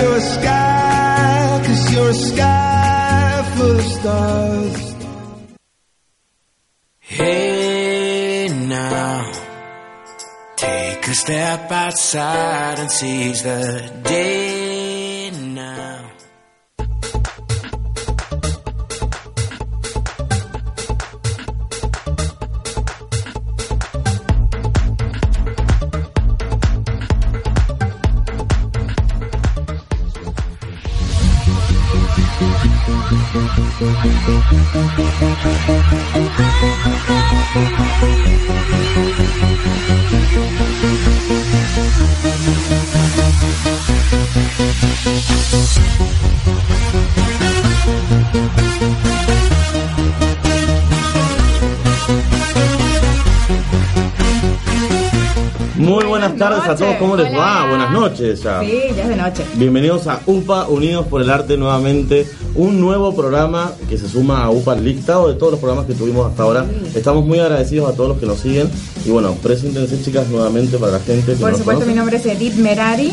you're a sky, cause you're a sky full of stars. Hey now, take a step outside and seize the day buenas tardes a todos, ¿cómo les va? Buenas noches ya. Sí, ya es de noche. Bienvenidos a UPA Unidos por el Arte nuevamente, un nuevo programa que se suma a UPA listado de todos los programas que tuvimos hasta ahora. Estamos muy agradecidos a todos los que nos siguen y bueno, preséntense chicas nuevamente para la gente que Por nos supuesto, mi nombre es Edith Merari.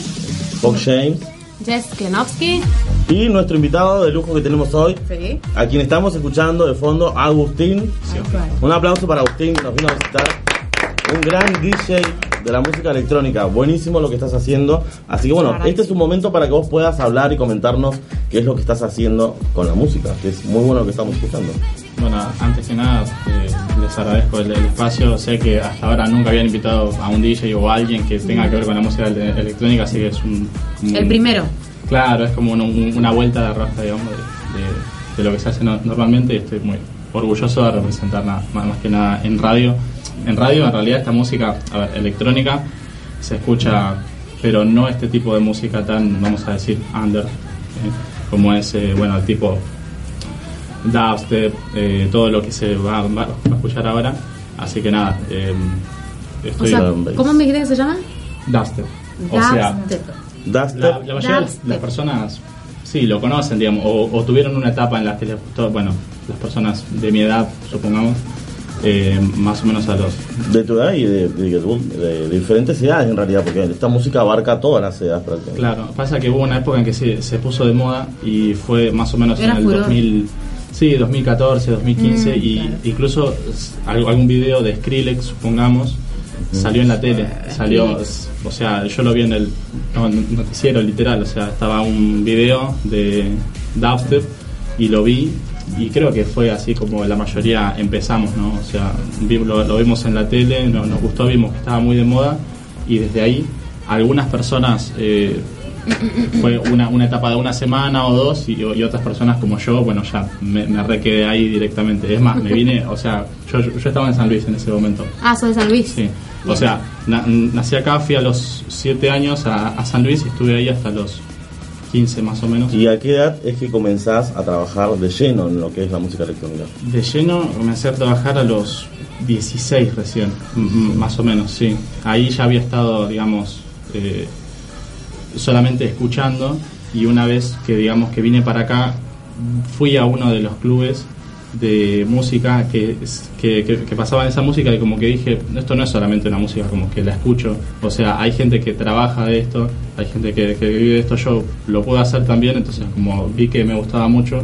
Fox James Jess Klenowski. y nuestro invitado de lujo que tenemos hoy, Sí. a quien estamos escuchando de fondo, Agustín. Un aplauso para Agustín que nos vino a visitar. Un gran DJ de la música electrónica. Buenísimo lo que estás haciendo. Así que bueno, este es un momento para que vos puedas hablar y comentarnos qué es lo que estás haciendo con la música, que es muy bueno lo que estamos escuchando. Bueno, antes que nada, eh, les agradezco el, el espacio. Sé que hasta ahora nunca habían invitado a un DJ o a alguien que tenga que ver con la música ele- electrónica, así que es un. un- El primero. Claro, es como un- un- una vuelta de raja, digamos, de, de- de lo que se hace no- normalmente y estoy muy orgulloso de representar nada, más, más que nada en radio. En radio, en realidad, esta música a ver, electrónica se escucha, pero no este tipo de música tan, vamos a decir, under, ¿eh? como es, eh, bueno, el tipo dubstep, eh, todo lo que se va, a escuchar ahora. Así que nada, eh, O estoy sea, Drum bass. ¿cómo me dijiste que se llama? dubstep. O sea, Dubstep. La, la mayoría de las- Dubstep. las personas sí lo conocen, digamos, o, o tuvieron una etapa en la que les gustó, bueno, las personas de mi edad, supongamos, eh, más o menos a los de tu edad y de, de- de- de diferentes edades en realidad, porque esta música abarca todas las edades prácticamente. Claro, pasa que hubo una época en que se, se puso de moda y fue más o menos Era en el furor. 2000, sí, 2014, 2015 Mm, y claro. incluso algún video de Skrillex, supongamos, salió en la tele, salió, Skrillex. o sea, yo lo vi en el no, noticiero literal, o sea, estaba un video de dubstep y lo vi y creo que fue así como la mayoría empezamos, ¿no? O sea, lo, lo vimos en la tele, no- nos gustó, vimos que estaba muy de moda y desde ahí algunas personas eh, fue una, una etapa de una semana o dos y, y otras personas como yo, bueno, ya me, me re quedé ahí directamente. Es más, me vine, o sea, yo, yo estaba en San Luis en ese momento. Ah, soy de San Luis. Sí. O sea, na- nací acá, fui a los 7 años a, a San Luis y estuve ahí hasta los 15 más o menos. ¿Y a qué edad es que comenzás a trabajar de lleno en lo que es la música electrónica? De lleno comencé a trabajar a los 16 recién, más o menos, sí. Ahí ya había estado, digamos, eh, solamente escuchando y una vez que, digamos, que vine para acá, fui a uno de los clubes de música que, que, que, que pasaban esa música y como que dije, esto no es solamente una música como que la escucho, o sea, hay gente que trabaja de esto, hay gente que, que vive de esto, yo lo puedo hacer también, entonces como vi que me gustaba mucho,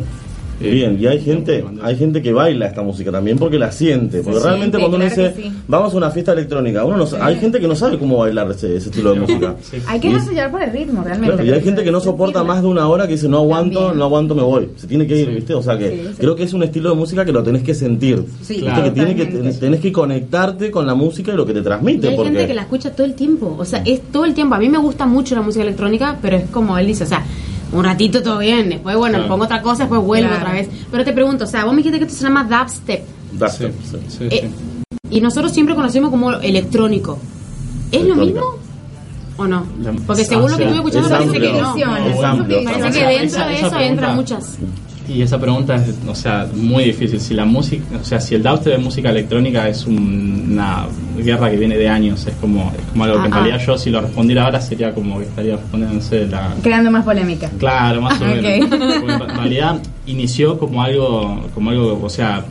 Bien, y hay gente, hay gente que baila esta música también porque la siente. Porque realmente cuando uno claro dice, sí. vamos a una fiesta electrónica, uno no, sa- hay gente que no sabe cómo bailar ese, ese estilo de música. Sí. Hay que Y dejarse llevar por el ritmo, realmente. Claro, y hay gente que no soporta más de una hora que dice no aguanto, También. no aguanto, me voy. Se tiene que ir, Sí. ¿viste? O sea que Sí, sí. creo que es un estilo de música que lo tenés que sentir. Sí, ¿Viste? claro. que tiene que tenés que conectarte con la música y lo que te Y transmite. hay porque gente que la escucha todo el tiempo, o sea, es todo el tiempo. A mí me gusta mucho la música electrónica, pero es como él dice, o sea, un ratito todo bien, después, bueno, Claro. pongo otra cosa, después vuelvo Claro. otra vez. Pero te pregunto, o sea, vos me dijiste que esto se llama dubstep, Da- Sí, Eh, sí. y nosotros siempre conocemos como electrónico. ¿Es lo mismo o no? Porque según lo que sea, estuve escuchando es parece que no. Es amplio. Parece que Esa- dentro de eso entran muchas. Y esa pregunta es, o sea, muy difícil. Si la música, o sea, si el dubstep de música electrónica es un- una guerra que viene de años, es como, es como algo que en Ah, ah. realidad yo si lo respondiera ahora sería como que estaría sé, la... Creando más polémica. Claro, más o menos. Porque en realidad inició como algo, como algo, o sea,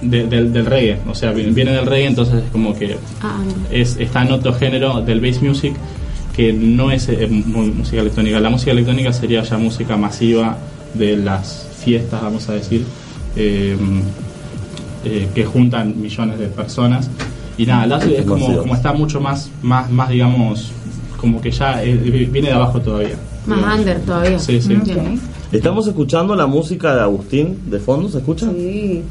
de- del, del reggae, o sea, viene del reggae, entonces es como que Ah, es, está en otro género del bass music que no es eh, mu- música electrónica. La música electrónica sería ya música masiva de las fiestas, vamos a decir, eh, eh, que juntan millones de personas. Y nada, el es como, está mucho más, más, más digamos, como que ya eh, viene de abajo todavía. más digamos. under todavía. Sí, sí. Estamos escuchando la música de Agustín de fondo, ¿se escucha? Sí.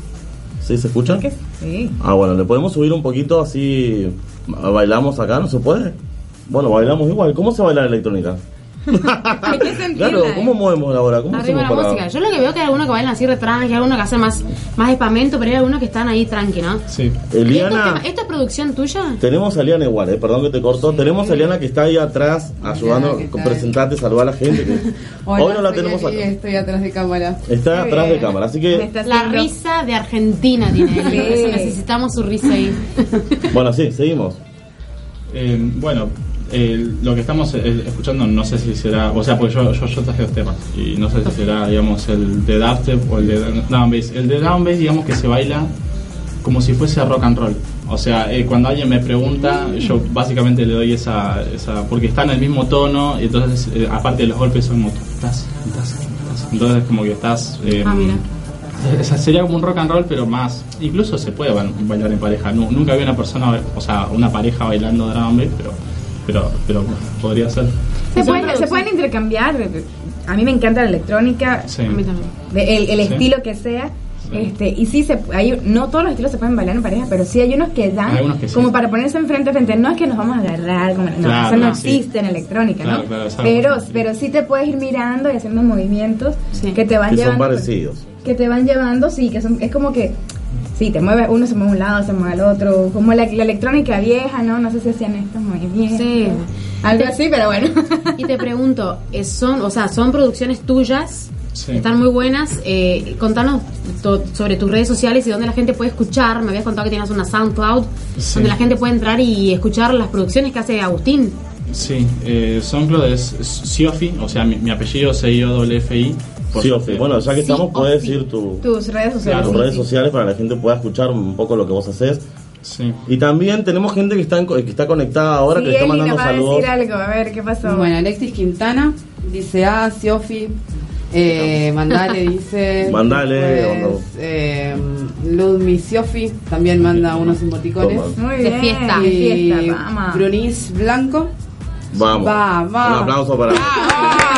¿Sí se escucha? ¿Qué? Sí. Ah, bueno, le podemos subir un poquito así. ¿Bailamos acá? ¿No se puede? Bueno, bailamos igual. ¿Cómo se baila la electrónica? Sentirla, Claro. ¿cómo movemos la hora? ¿Cómo Arriba la para.? música. Yo lo que veo que hay algunos que bailan así re tranqui, hay algunos que hacen más, más espamento, pero hay algunos que están ahí tranqui, ¿no? Sí. ¿Esto, Eliana, es- ¿Esto es producción tuya? tenemos a Eliana igual, eh, perdón que te cortó. Tenemos a Eliana que está ahí atrás ayudando, ¿qué tal? presentarte, saludar a la gente. que Hola, Hoy no la tenemos acá. Estoy atrás de cámara. Está atrás de cámara, así que. La risa de Argentina tiene él, Sí. por eso necesitamos su risa ahí. Bueno, sí, seguimos. Eh, bueno, eh, lo que estamos eh, escuchando no sé si será, o sea, porque yo, yo, yo traje dos temas y no sé si será, digamos, el de dubstep o el de drum bass. El de drum bass, digamos que se baila como si fuese rock and roll. O sea, eh, cuando alguien me pregunta, yo básicamente le doy esa, esa porque está en el mismo tono y entonces, eh, aparte de los golpes, son estás. Entonces, como que estás... eh, Ah, mira. o sea, sería como un rock and roll, pero más. Incluso se puede ba- bailar en pareja. Nu- nunca vi una persona, o sea, una pareja bailando drum and bass, pero, pero, pero podría ser. Se pueden, se pueden intercambiar. A mí me encanta la electrónica. Sí. A mí también. de- el, el Sí. estilo que sea. Este, y sí, se, hay, no todos los estilos se pueden bailar en pareja, pero sí hay unos que dan que sí. como para ponerse enfrente a frente. No es que nos vamos a agarrar, como, no, Claro, eso no sí. existe en electrónica, Claro, ¿no? pero, pero sí te puedes ir mirando y haciendo movimientos Sí. que te van Que son parecidos. Que te van llevando, sí, que son, es como que. Sí, te mueve, uno se mueve a un lado, se mueve al otro, como la, la electrónica vieja, ¿no? No sé si hacían estos movimientos. Sí. Algo así, pero bueno. Y te pregunto, eh, son, o sea, son producciones tuyas, Sí. están muy buenas. Eh, contanos to- sobre tus redes sociales y dónde la gente puede escuchar. Me habías contado que tienes una SoundCloud Sí. donde la gente puede entrar y escuchar las producciones que hace Agustín. Sí, eh, SoundCloud es Siofi, o sea, mi, mi apellido es I-O-F-I. Por Sí, suerte. Bueno, ya que Sí, estamos, puedes sí. decir tu, Tus redes sociales. tus sí, redes sí. sociales para que la gente pueda escuchar un poco lo que vos haces. Sí. Y también tenemos gente que está, en- que está conectada ahora, Sí, que le está mandando va a decir algo, a ver, ¿qué pasó? Bueno, Alexis Quintana dice, ah, Siofi. Eh, mandale, dice. Mandale, eh, Ludmi Siofi también manda unos emoticones. Muy De bien, fiesta. de Y fiesta, vamos. Brunis Blanco. Vamos. Vamos. Un aplauso para,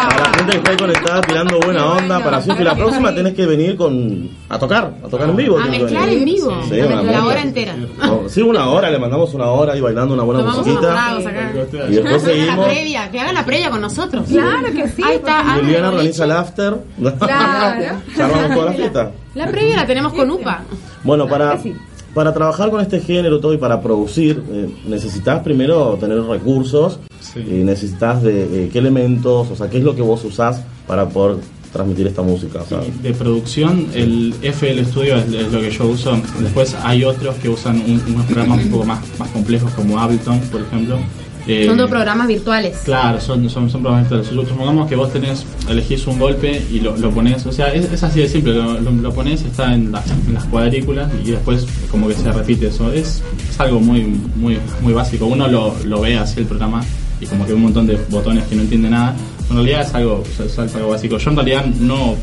para la gente que está ahí conectada tirando buena onda. Para Siofi, la próxima tenés que venir con a tocar, a tocar en vivo. A que mezclar en vivo. Sí, A una mezclar la hora entera. No, Sí, una hora, le mandamos una hora ahí bailando una buena Tomamos musiquita. acá. Y después La seguimos. previa, que hagan la previa con nosotros. Claro que sí. Ahí está. Y Ana Eliana de organiza el after. Claro. Ya armamos toda la fiesta. La previa la tenemos con UPA. Bueno, para, que para trabajar con este género todo y para producir, eh, necesitas primero tener recursos Sí. y necesitas de eh, qué elementos, o sea, qué es lo que vos usás para poder transmitir esta música. O sea, de producción, el FL Studio es, es lo que yo uso. Después hay otros que usan un- unos programas un poco más, más complejos, como Ableton, por ejemplo. Eh, Son dos programas virtuales. Claro, son, son, son programas virtuales. Supongamos que vos tenés, elegís un golpe y lo, lo pones, o sea, es, es así de simple, lo, lo, lo pones, está en las, en las cuadrículas y después como que se repite eso. Es, es algo muy, muy, muy básico. Uno lo, lo ve así el programa y como que un montón de botones que no entiende nada, En realidad es algo, es algo básico. Yo en realidad no,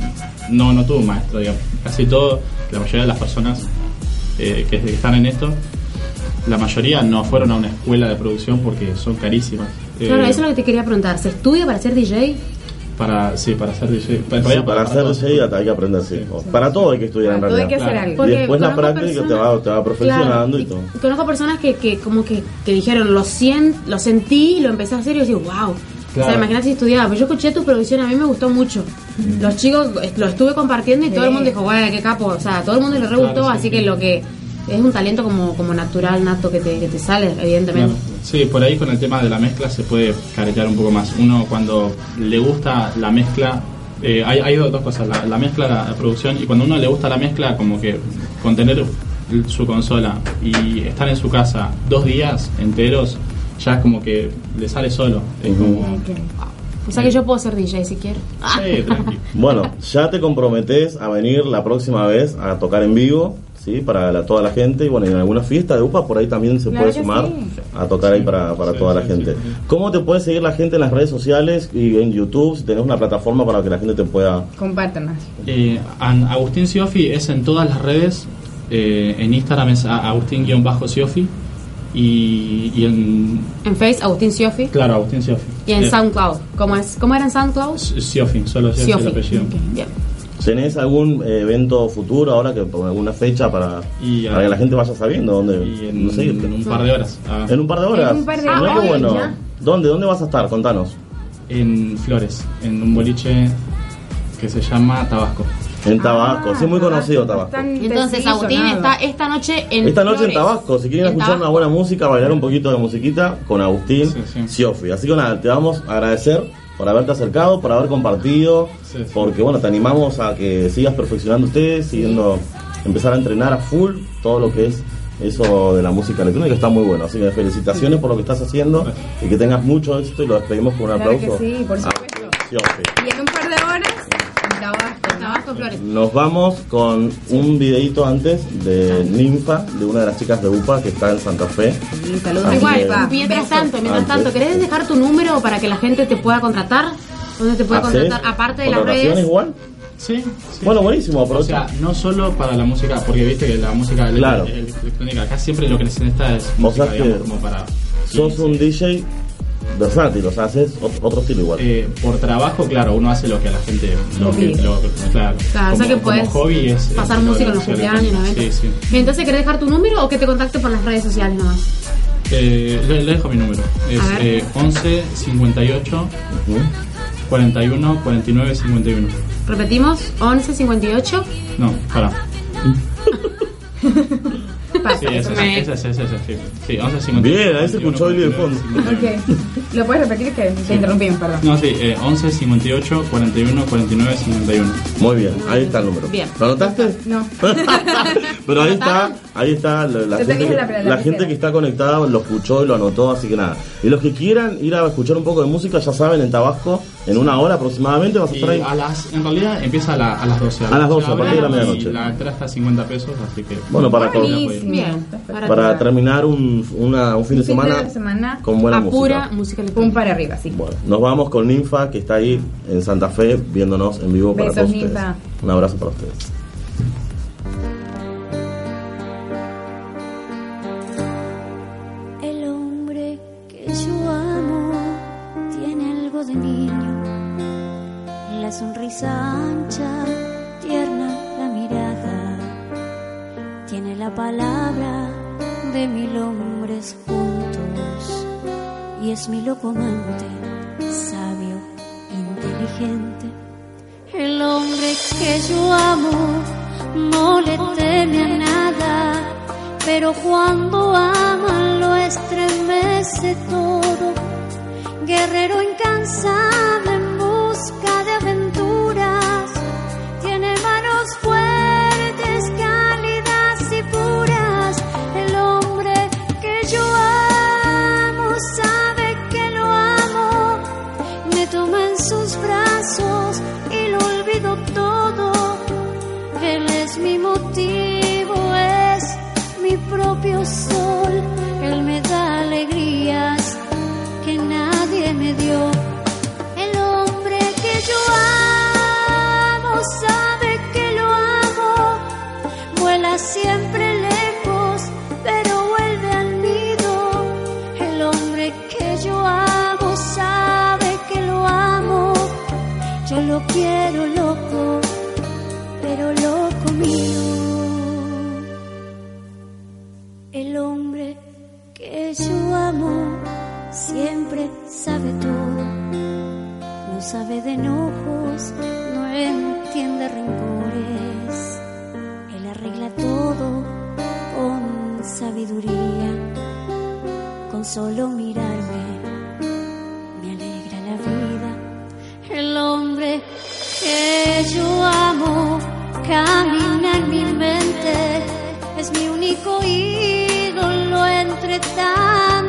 no, no tuve un maestro, digamos. Casi todo, la mayoría de las personas eh, que están en esto, la mayoría no fueron a una escuela de producción porque son carísimas. Eh, Claro, eso es lo que te quería preguntar. ¿Se estudia para ser DJ? Para, sí, para ser DJ. En Sí, para hacer todo. DJ hay que aprender, sí. Para todo hay que estudiar en Para todo hay que realidad. hacer algo. Y después la práctica te va, te va perfeccionando Claro, y todo. Conozco personas que, que como que, que dijeron, lo, sien, lo sentí, lo empecé a hacer y yo digo, wow. O sea, Claro. imagínate si estudiaba. Pero yo escuché tu producción, a mí me gustó mucho. Los chicos eh, lo estuve compartiendo y todo el mundo dijo, güey, qué capo. O sea, todo el mundo le re Claro, gustó, sí, así sí. que lo que es un talento como, como natural, nato, que te, que te sale, evidentemente. Claro. Sí, por ahí con el tema de la mezcla se puede caretear un poco más. Uno cuando le gusta la mezcla, eh, hay, hay dos dos cosas, la, la mezcla, la, la producción, y cuando a uno le gusta la mezcla, como que con tener su consola y estar en su casa dos días enteros, ya es como que le sale solo. Es como... O sea que yo puedo ser DJ si quiero. Sí. Bueno, ya te comprometes a venir la próxima vez a tocar en vivo, ¿sí? Para la- toda la gente. Y bueno, y en alguna fiesta de UPA por ahí también se Claro puede sumar sí. a tocar ahí para, para Sí, toda la gente. sí, sí. ¿Cómo te puede seguir la gente en las redes sociales y en YouTube? Si tenés una plataforma para que la gente te pueda... Compártanos. Eh, Agustín Siofi es en todas las redes. eh, en Instagram es Agustín-Siofi. Y, y en. En Face, Agustín Siofi. Claro, Agustín Siofi. Y en Eh, SoundCloud. ¿Cómo, es? ¿Cómo era en SoundCloud? Siofi, solo Siofi, el apellido. Ok, bien. ¿Tenés algún eh, evento futuro ahora que alguna fecha para, Y, para ah, que la gente vaya sabiendo dónde, Y en, dónde seguirte? en un par de horas. ah, En un par de horas. En un par de Mirá horas, qué bueno. ya. ¿Dónde? ¿Dónde vas a estar? Contanos. en Flores, en un boliche que se llama Tabasco. En Tabasco, Ah, sí, muy conocido Tabasco. Entonces, Agustín está esta noche en Esta noche en Flores. Tabasco, si quieren En escuchar una Tabasco. buena música, bailar un poquito de musiquita con Agustín Sí, sí. Siofi. Así que nada, te vamos a agradecer por haberte acercado, por haber compartido, Sí, porque bueno, te animamos a que sigas perfeccionando ustedes, siguiendo, empezar a entrenar a full todo lo que es eso de la música electrónica, está muy bueno. Así que felicitaciones por lo que estás haciendo y que tengas mucho éxito y lo despedimos con un Claro aplauso. que sí, por a supuesto. Agustín Siofi. Y en un par de horas, en Tabasco. Flores. Nos vamos con un videito antes de Ninfa, de una de las chicas de UPA que está en Santa Fe. Saludos Igual, que- mientras tanto, mientras Antes. tanto, ¿querés dejar tu número para que la gente te pueda contratar? ¿Dónde te puede ¿Haces contratar? Aparte de las redes. igual? Sí, sí. Bueno, buenísimo, O aprovecha. sea, no solo para la música, porque viste que la música Claro. electrónica, acá siempre lo que se necesita es música, sea que digamos, como para... Sos sí, un sí. DJ versátil, o sea, haces ot- otro estilo igual. Eh, por trabajo, claro, uno hace lo que a la gente lo, que, lo- claro. Claro, o sea Como- que puedes hobby es pasar es música en los cumpleaños, eventos. Sí, sí. Entonces, ¿querés dejar tu número o que te contacte por las redes sociales nomás? Eh, le, le dejo mi número. Es eh, 11 58 Ujú. 41 49 51. Repetimos, 11 58. No, para. Pasa, Sí, ese, me- ese, ese, ese, ese, sí. Sí, 11 58. Bien, ahí se escuchó Billy de fondo. 51. Ok. ¿Lo puedes repetir? Que te interrumpimos, perdón. No, sí, eh, 11 58 41 49 51. Muy bien, ahí está el número. Bien. ¿Lo anotaste? No. Pero ahí está, ahí está la, gente, que, la- la la lapicera. gente que está conectada lo escuchó y lo anotó, así que nada. Y los que quieran ir a escuchar un poco de música, ya saben, en Tabasco, en una hora aproximadamente, vas a estar ahí. a las, en realidad empieza a, la- a las 12. A las 12, a partir de la y medianoche. La entrada está a 50 pesos, así que. Bueno, para, con-. Bien. Para terminar un, una- un fin de Un fin semana, de semana con buena a música. pura música electrónica. para arriba, sí. Bueno, nos vamos con Ninfa, que está ahí en Santa Fe, viéndonos en vivo para Besos, todos ustedes. Ninfa. Un abrazo para ustedes. Mi loco amante, sabio, inteligente. El hombre que yo amo no le teme a nada, pero cuando ama lo estremece todo. Guerrero incansable yo amo camina en mi mente. Es mi único ídolo entre tanta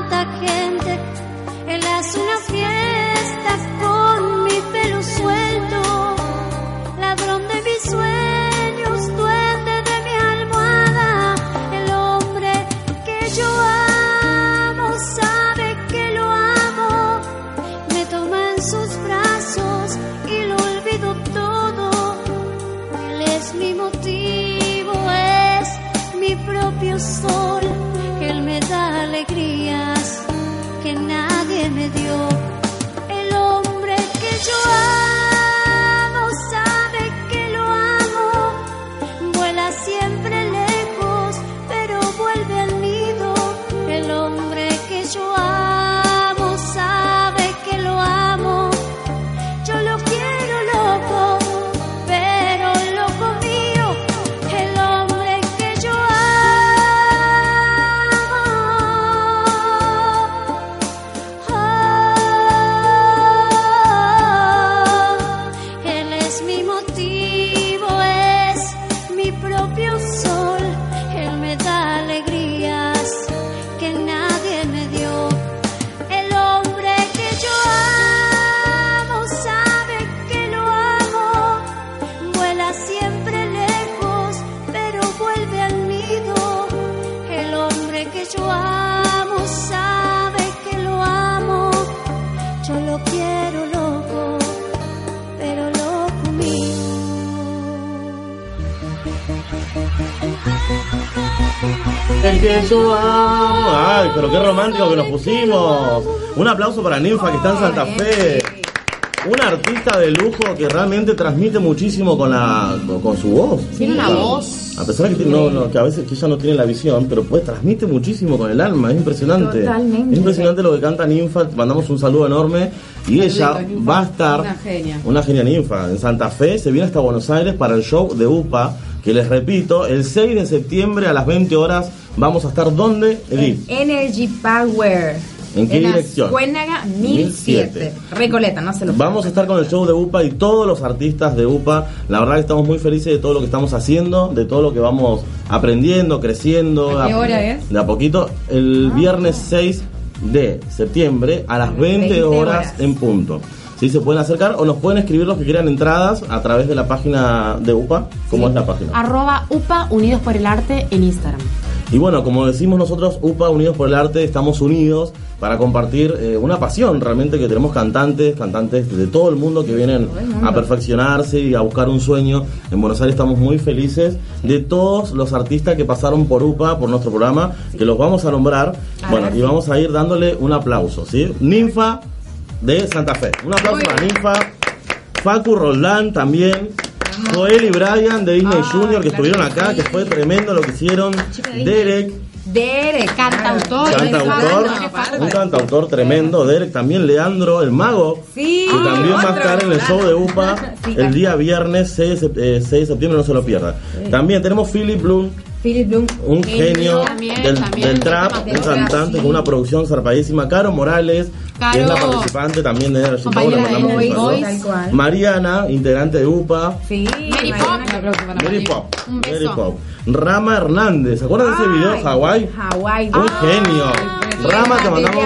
que yo amo. Ay, pero qué romántico que nos pusimos. Un aplauso para Ninfa que está en Santa Fe. Un artista de lujo que realmente transmite muchísimo con la con, con su voz. Tiene una voz. A pesar de que, tiene- no, no, que a veces que ella no tiene la visión, pero pues transmite muchísimo con el alma, es impresionante. Totalmente. Es impresionante lo que canta Ninfa, mandamos un saludo enorme y ella va a estar, Una genia. una genia Ninfa, en Santa Fe, se viene hasta Buenos Aires para el show de UPA, que les repito, el 6 de septiembre a las 20 horas vamos a estar donde, Edith. Energy Power. ¿En qué dirección? Cuénaga 1007. 1007. Recoleta, no se lo Vamos a estar con el show de UPA y todos los artistas de UPA. La verdad que estamos muy felices de todo lo que estamos haciendo, de todo lo que vamos aprendiendo, creciendo. ¿A qué hora es? De a poquito. El viernes 6 de septiembre a las 20, 20 horas, horas. en punto. Sí, se pueden acercar o nos pueden escribir los que quieran entradas a través de la página de UPA. ¿Cómo es la página? Arroba UPA Unidos por el Arte en Instagram. Y bueno, como decimos nosotros, UPA Unidos por el Arte, estamos unidos para compartir eh, una pasión realmente que tenemos cantantes, cantantes de todo el mundo que vienen a perfeccionarse y a buscar un sueño. En Buenos Aires estamos muy felices de todos los artistas que pasaron por UPA, por nuestro programa, que los vamos a nombrar. bueno, y vamos a ir dándole un aplauso, ¿sí? Ninfa de Santa Fe. Un aplauso para Ninfa. Facu Roldán también. Joel y Brian de Disney Junior que estuvieron acá, que fue tremendo lo que hicieron. Derek, Derek. Cantautor. cantautor, un cantautor tremendo. Derek también, Leandro, el mago, Sí. que también va a otro. estar en el show de UPA Sí, el día viernes 6 de, sep- eh, 6 de septiembre, no se lo pierda. También tenemos Philip Bloom, Philip Bloom. un genio También, del, también, del un trap, un cantante con una producción zarpadísima. Caro Morales, que es la Caro. participante también de Energy Power, le Compañera de mandamos un Energy saludo. Boys. Tal cual. Mariana, integrante de UPA. Sí. Mary. Pop. Mary. Pop. Mary. Rama Hernández. ¿Se acuerdan de ese video Ay, Hawái? Hawái. Un genio. impresionante. Rama, te mandamos.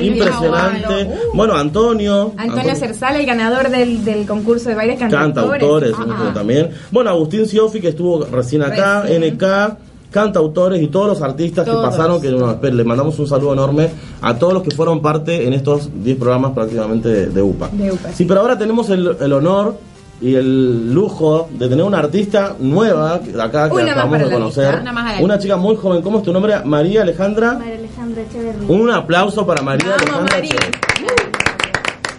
Impresionante. Uh. Bueno, Antonio. Antonio Cersala, el ganador del, del concurso de bailes cantautores. Cantautores Ah, ah. también. Bueno, Agustín Siofi, que estuvo recién acá. NK. Cantautores y todos los artistas que pasaron, que bueno, le mandamos un saludo enorme a todos los que fueron parte en estos 10 programas prácticamente de, de UPA. De UPA. Sí, pero ahora tenemos el, el honor y el lujo de tener una artista nueva que- acá que Una acabamos de conocer. lista, una chica muy joven. ¿Cómo es tu nombre? María Alejandra. María Alejandra Echeverría. Un aplauso para María Vamos, Alejandra. María.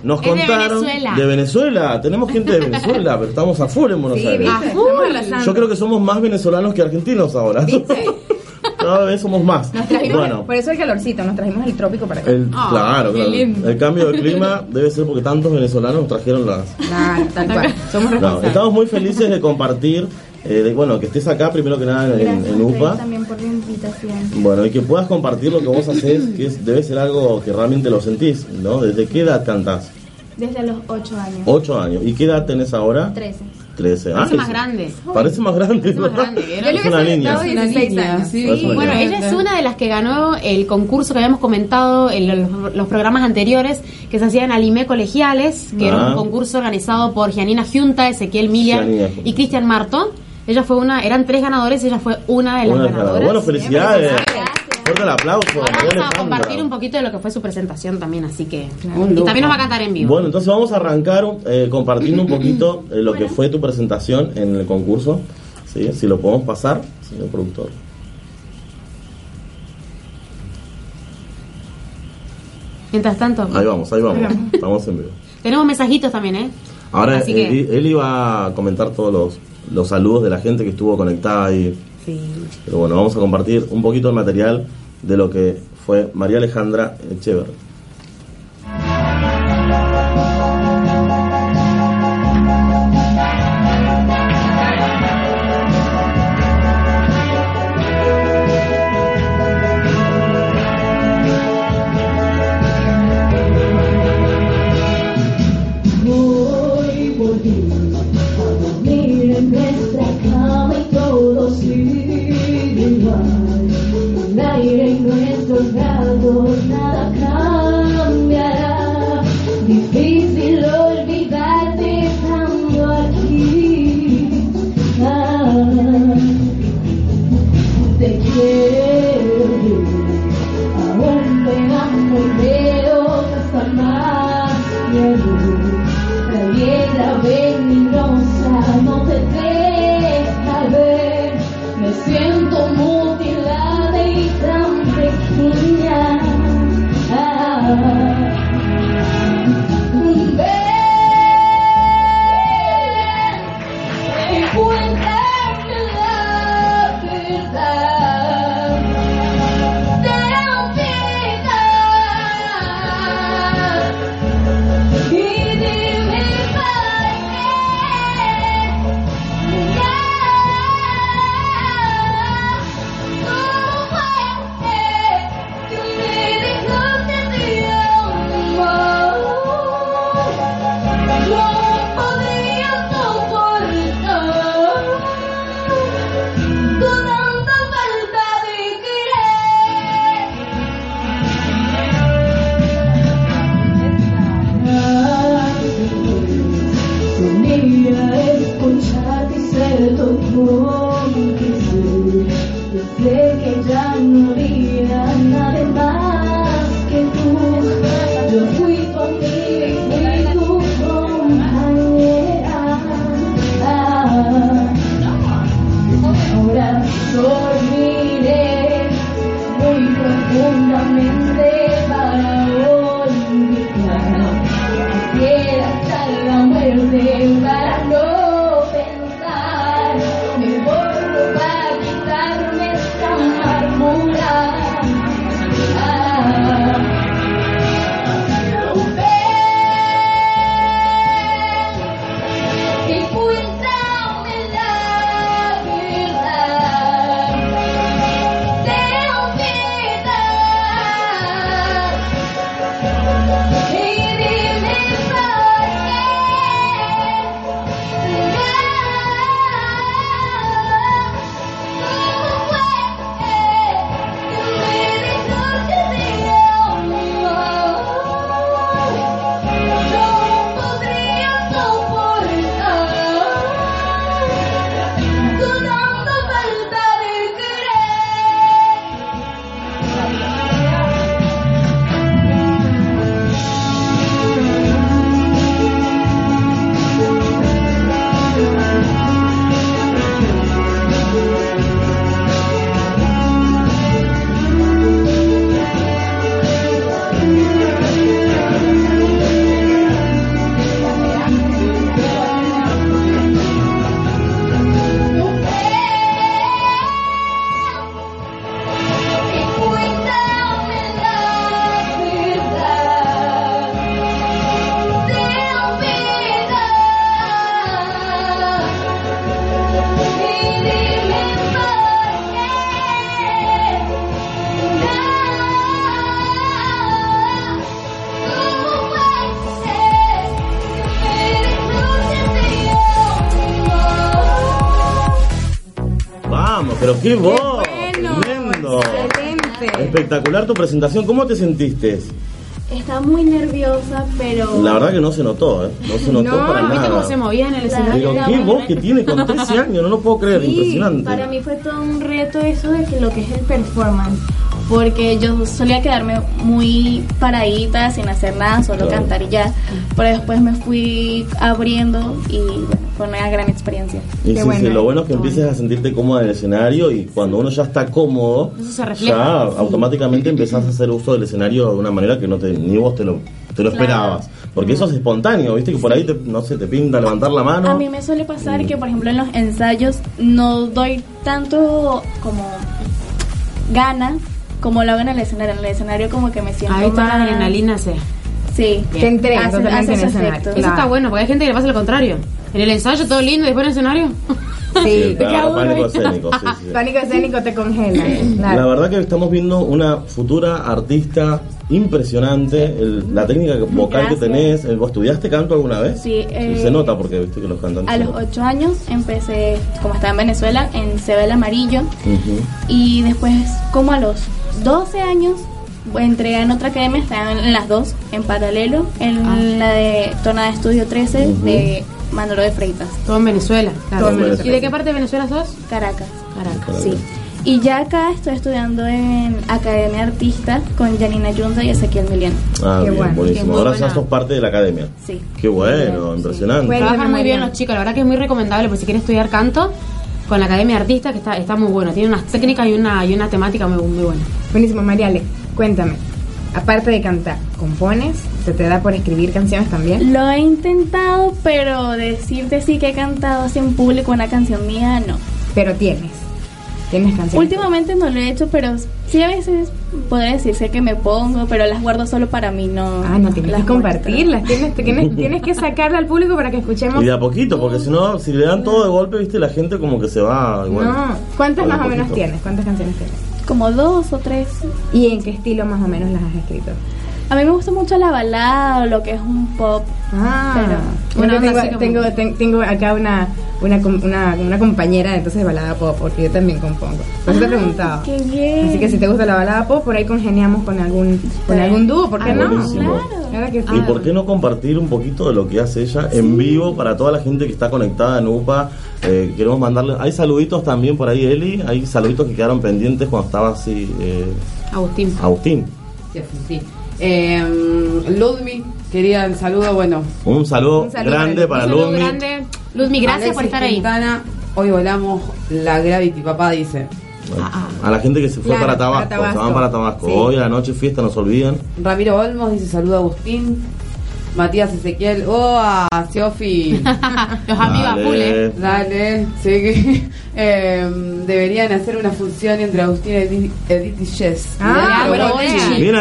nos Es de contaron Venezuela. de Venezuela. Tenemos gente de Venezuela, pero estamos a full en Buenos Sí, Aires. ¿viste? A full. Yo creo que somos más venezolanos que argentinos ahora. Cada vez somos más. Nos trajimos, Bueno, por eso el calorcito, nos trajimos el trópico para acá. el, Ah, claro, claro. El cambio de clima debe ser porque tantos venezolanos trajeron las. Claro, tal cual. Somos No, estamos muy felices de compartir, eh, de, bueno, que estés acá primero que nada en, Gracias, en Fred, UPA. también por la invitación. Bueno, y que puedas compartir lo que vos haces, que es- debe ser algo que realmente lo sentís, ¿no? ¿Desde qué edad cantás? Desde los 8 años. 8 años. ¿Y qué edad tenés ahora? 13. 13. Parece Ay, más grande. Parece más grande. Parece más ¿verdad? grande. Yo le Es una niña. dado Una 16 niña, años. sí. Parece una Bueno, ella es una de las que ganó el concurso que habíamos comentado en los, los programas anteriores que se hacían Alimé Colegiales, que era Ah. un concurso organizado por Gianina Junta, Ezequiel Milian Gianina. y Cristian Marto. Ella fue una, eran tres ganadores, ella fue una de las Una de las ganadoras. Bueno, felicidades. Fuerte el aplauso. Vamos a compartir un poquito de lo que fue su presentación también, así que... Un Y también nos va a cantar en vivo. Bueno, entonces vamos a arrancar eh, compartiendo un poquito eh, lo que fue tu presentación en el concurso. ¿sí? Si lo podemos pasar, señor productor. Mientras tanto, Ahí vamos, ahí vamos. Estamos en vivo. tenemos mensajitos también, ¿eh? Ahora Así que- él, él iba a comentar todos los, los saludos de la gente que estuvo conectada ahí. Sí. Pero bueno, vamos a compartir un poquito el material de lo que fue María Alejandra Echever. Qué voz, bueno, tremendo. excelente. Espectacular tu presentación. ¿Cómo te sentiste? Estaba muy nerviosa, pero... La verdad que no se notó, ¿eh? No se notó No, para ¿Viste cómo nada. se movía en el escenario? Pero qué voz que tiene con 13 años, no lo puedo creer, impresionante. Para mí fue todo un reto eso de que lo que es el performance. Porque yo solía quedarme muy paradita, sin hacer nada, solo Claro. cantar y ya. Pero después me fui abriendo y bueno, fue una gran experiencia. Y sí, bueno. sí, lo bueno es que empieces a sentirte cómoda en el escenario y cuando uno ya está cómodo, Eso se refleja. ya automáticamente empezás a hacer uso del escenario de una manera que no te, ni vos te lo, te lo Claro. esperabas. Porque eso es espontáneo, viste que por ahí, te, no sé, te pinta levantar la mano. A mí me suele pasar que, por ejemplo, en los ensayos no doy tanto como ganas como lo hago en el escenario. En el escenario como que me siento Ahí está la adrenalina se. Sí. Te entregas Hace- totalmente hace en su el escenario. efecto. Eso Claro. está bueno, porque hay gente que le pasa lo contrario. En el ensayo todo lindo y después en el escenario. Sí, aburre. pánico escénico, sí, sí. pánico escénico te congela. La Claro. verdad que estamos viendo una futura artista impresionante, el- la técnica vocal que tenés. ¿Vos estudiaste canto alguna vez? Sí, eh, se nota porque viste que los cantantes... A los 8 años empecé, como estaba en Venezuela, en Cebel Amarillo. Y después, como a los 12 años, entré en otra academia, estaban en las dos, en paralelo, en la de Tona de Estudio 13 Ujú. de Manolo de Freitas, Todo en Venezuela. claro. Todo en Venezuela. ¿Y de qué parte de Venezuela sos? Caracas. Caracas. Sí. Y ya acá estoy estudiando en Academia Artista con Janina Yunza y Ezequiel Milian. Ah, Qué bien, bueno, buenísimo. qué Ahora ya sos parte de la academia. Sí. Qué bueno, impresionante. Bueno. Trabajan muy bien los chicos, la verdad que es muy recomendable por si quieren estudiar canto con la Academia de Artistas, que está, está muy bueno. Tiene unas técnicas y una, y una temática muy, muy buena. Buenísimo, Mariale. Cuéntame. Aparte de cantar, ¿compones? ¿Se te da por escribir canciones también? Lo he intentado, pero decirte sí que he cantado así en público una canción mía, no. Pero tienes. Tienes canciones. Últimamente no lo he hecho, pero sí a veces podría decirse que me pongo, pero las guardo solo para mí, no. Ah, no, tienes las que compartirlas. Tienes, tienes, tienes que sacarla al público para que escuchemos. Y de a poquito, porque si no, si le dan todo de golpe, viste, la gente como que se va. no. ¿Cuántas más o menos tienes? ¿Cuántas canciones tienes? Como dos o tres. ¿Y en qué estilo más o menos las has escrito? A mí me gusta mucho la balada o lo que es un pop. Ah, Pero- bueno, tengo, tengo, como- ten- tengo acá una, una, com- una, una compañera entonces de balada pop, porque yo también compongo. Por eso te he Ah, preguntado. qué bien. Así que si te gusta la balada pop, por ahí congeniamos con algún, con algún dúo, ¿por qué Ah, no? buenísimo. Claro que sí. ¿Y por qué no compartir un poquito de lo que hace ella en vivo para toda la gente que está conectada en UPA? Eh, queremos mandarle. Hay saluditos también por ahí, Eli. Hay saluditos que quedaron pendientes cuando estaba así. Eh, Agustín. Agustín. Sí, sí. Eh, Ludmi, quería el saludo, bueno. Un saludo, Un saludo grande para Un saludo Lumi. grande. Luzmi, gracias Alexis por estar ahí. Quintana, hoy volamos la Gravity, papá dice. A la gente que se fue Claro, para Tabasco, para Tabasco. se van para Tabasco. Sí. Hoy a la noche fiesta, no se olviden. Ramiro Olmos dice saludo a Agustín. Matías Ezequiel, oh, a Siofi. Los amigos a Dale. full, eh. Dale, sí que eh, deberían hacer una función entre Agustín, Edith, Edith y Jess. Ah, Leandro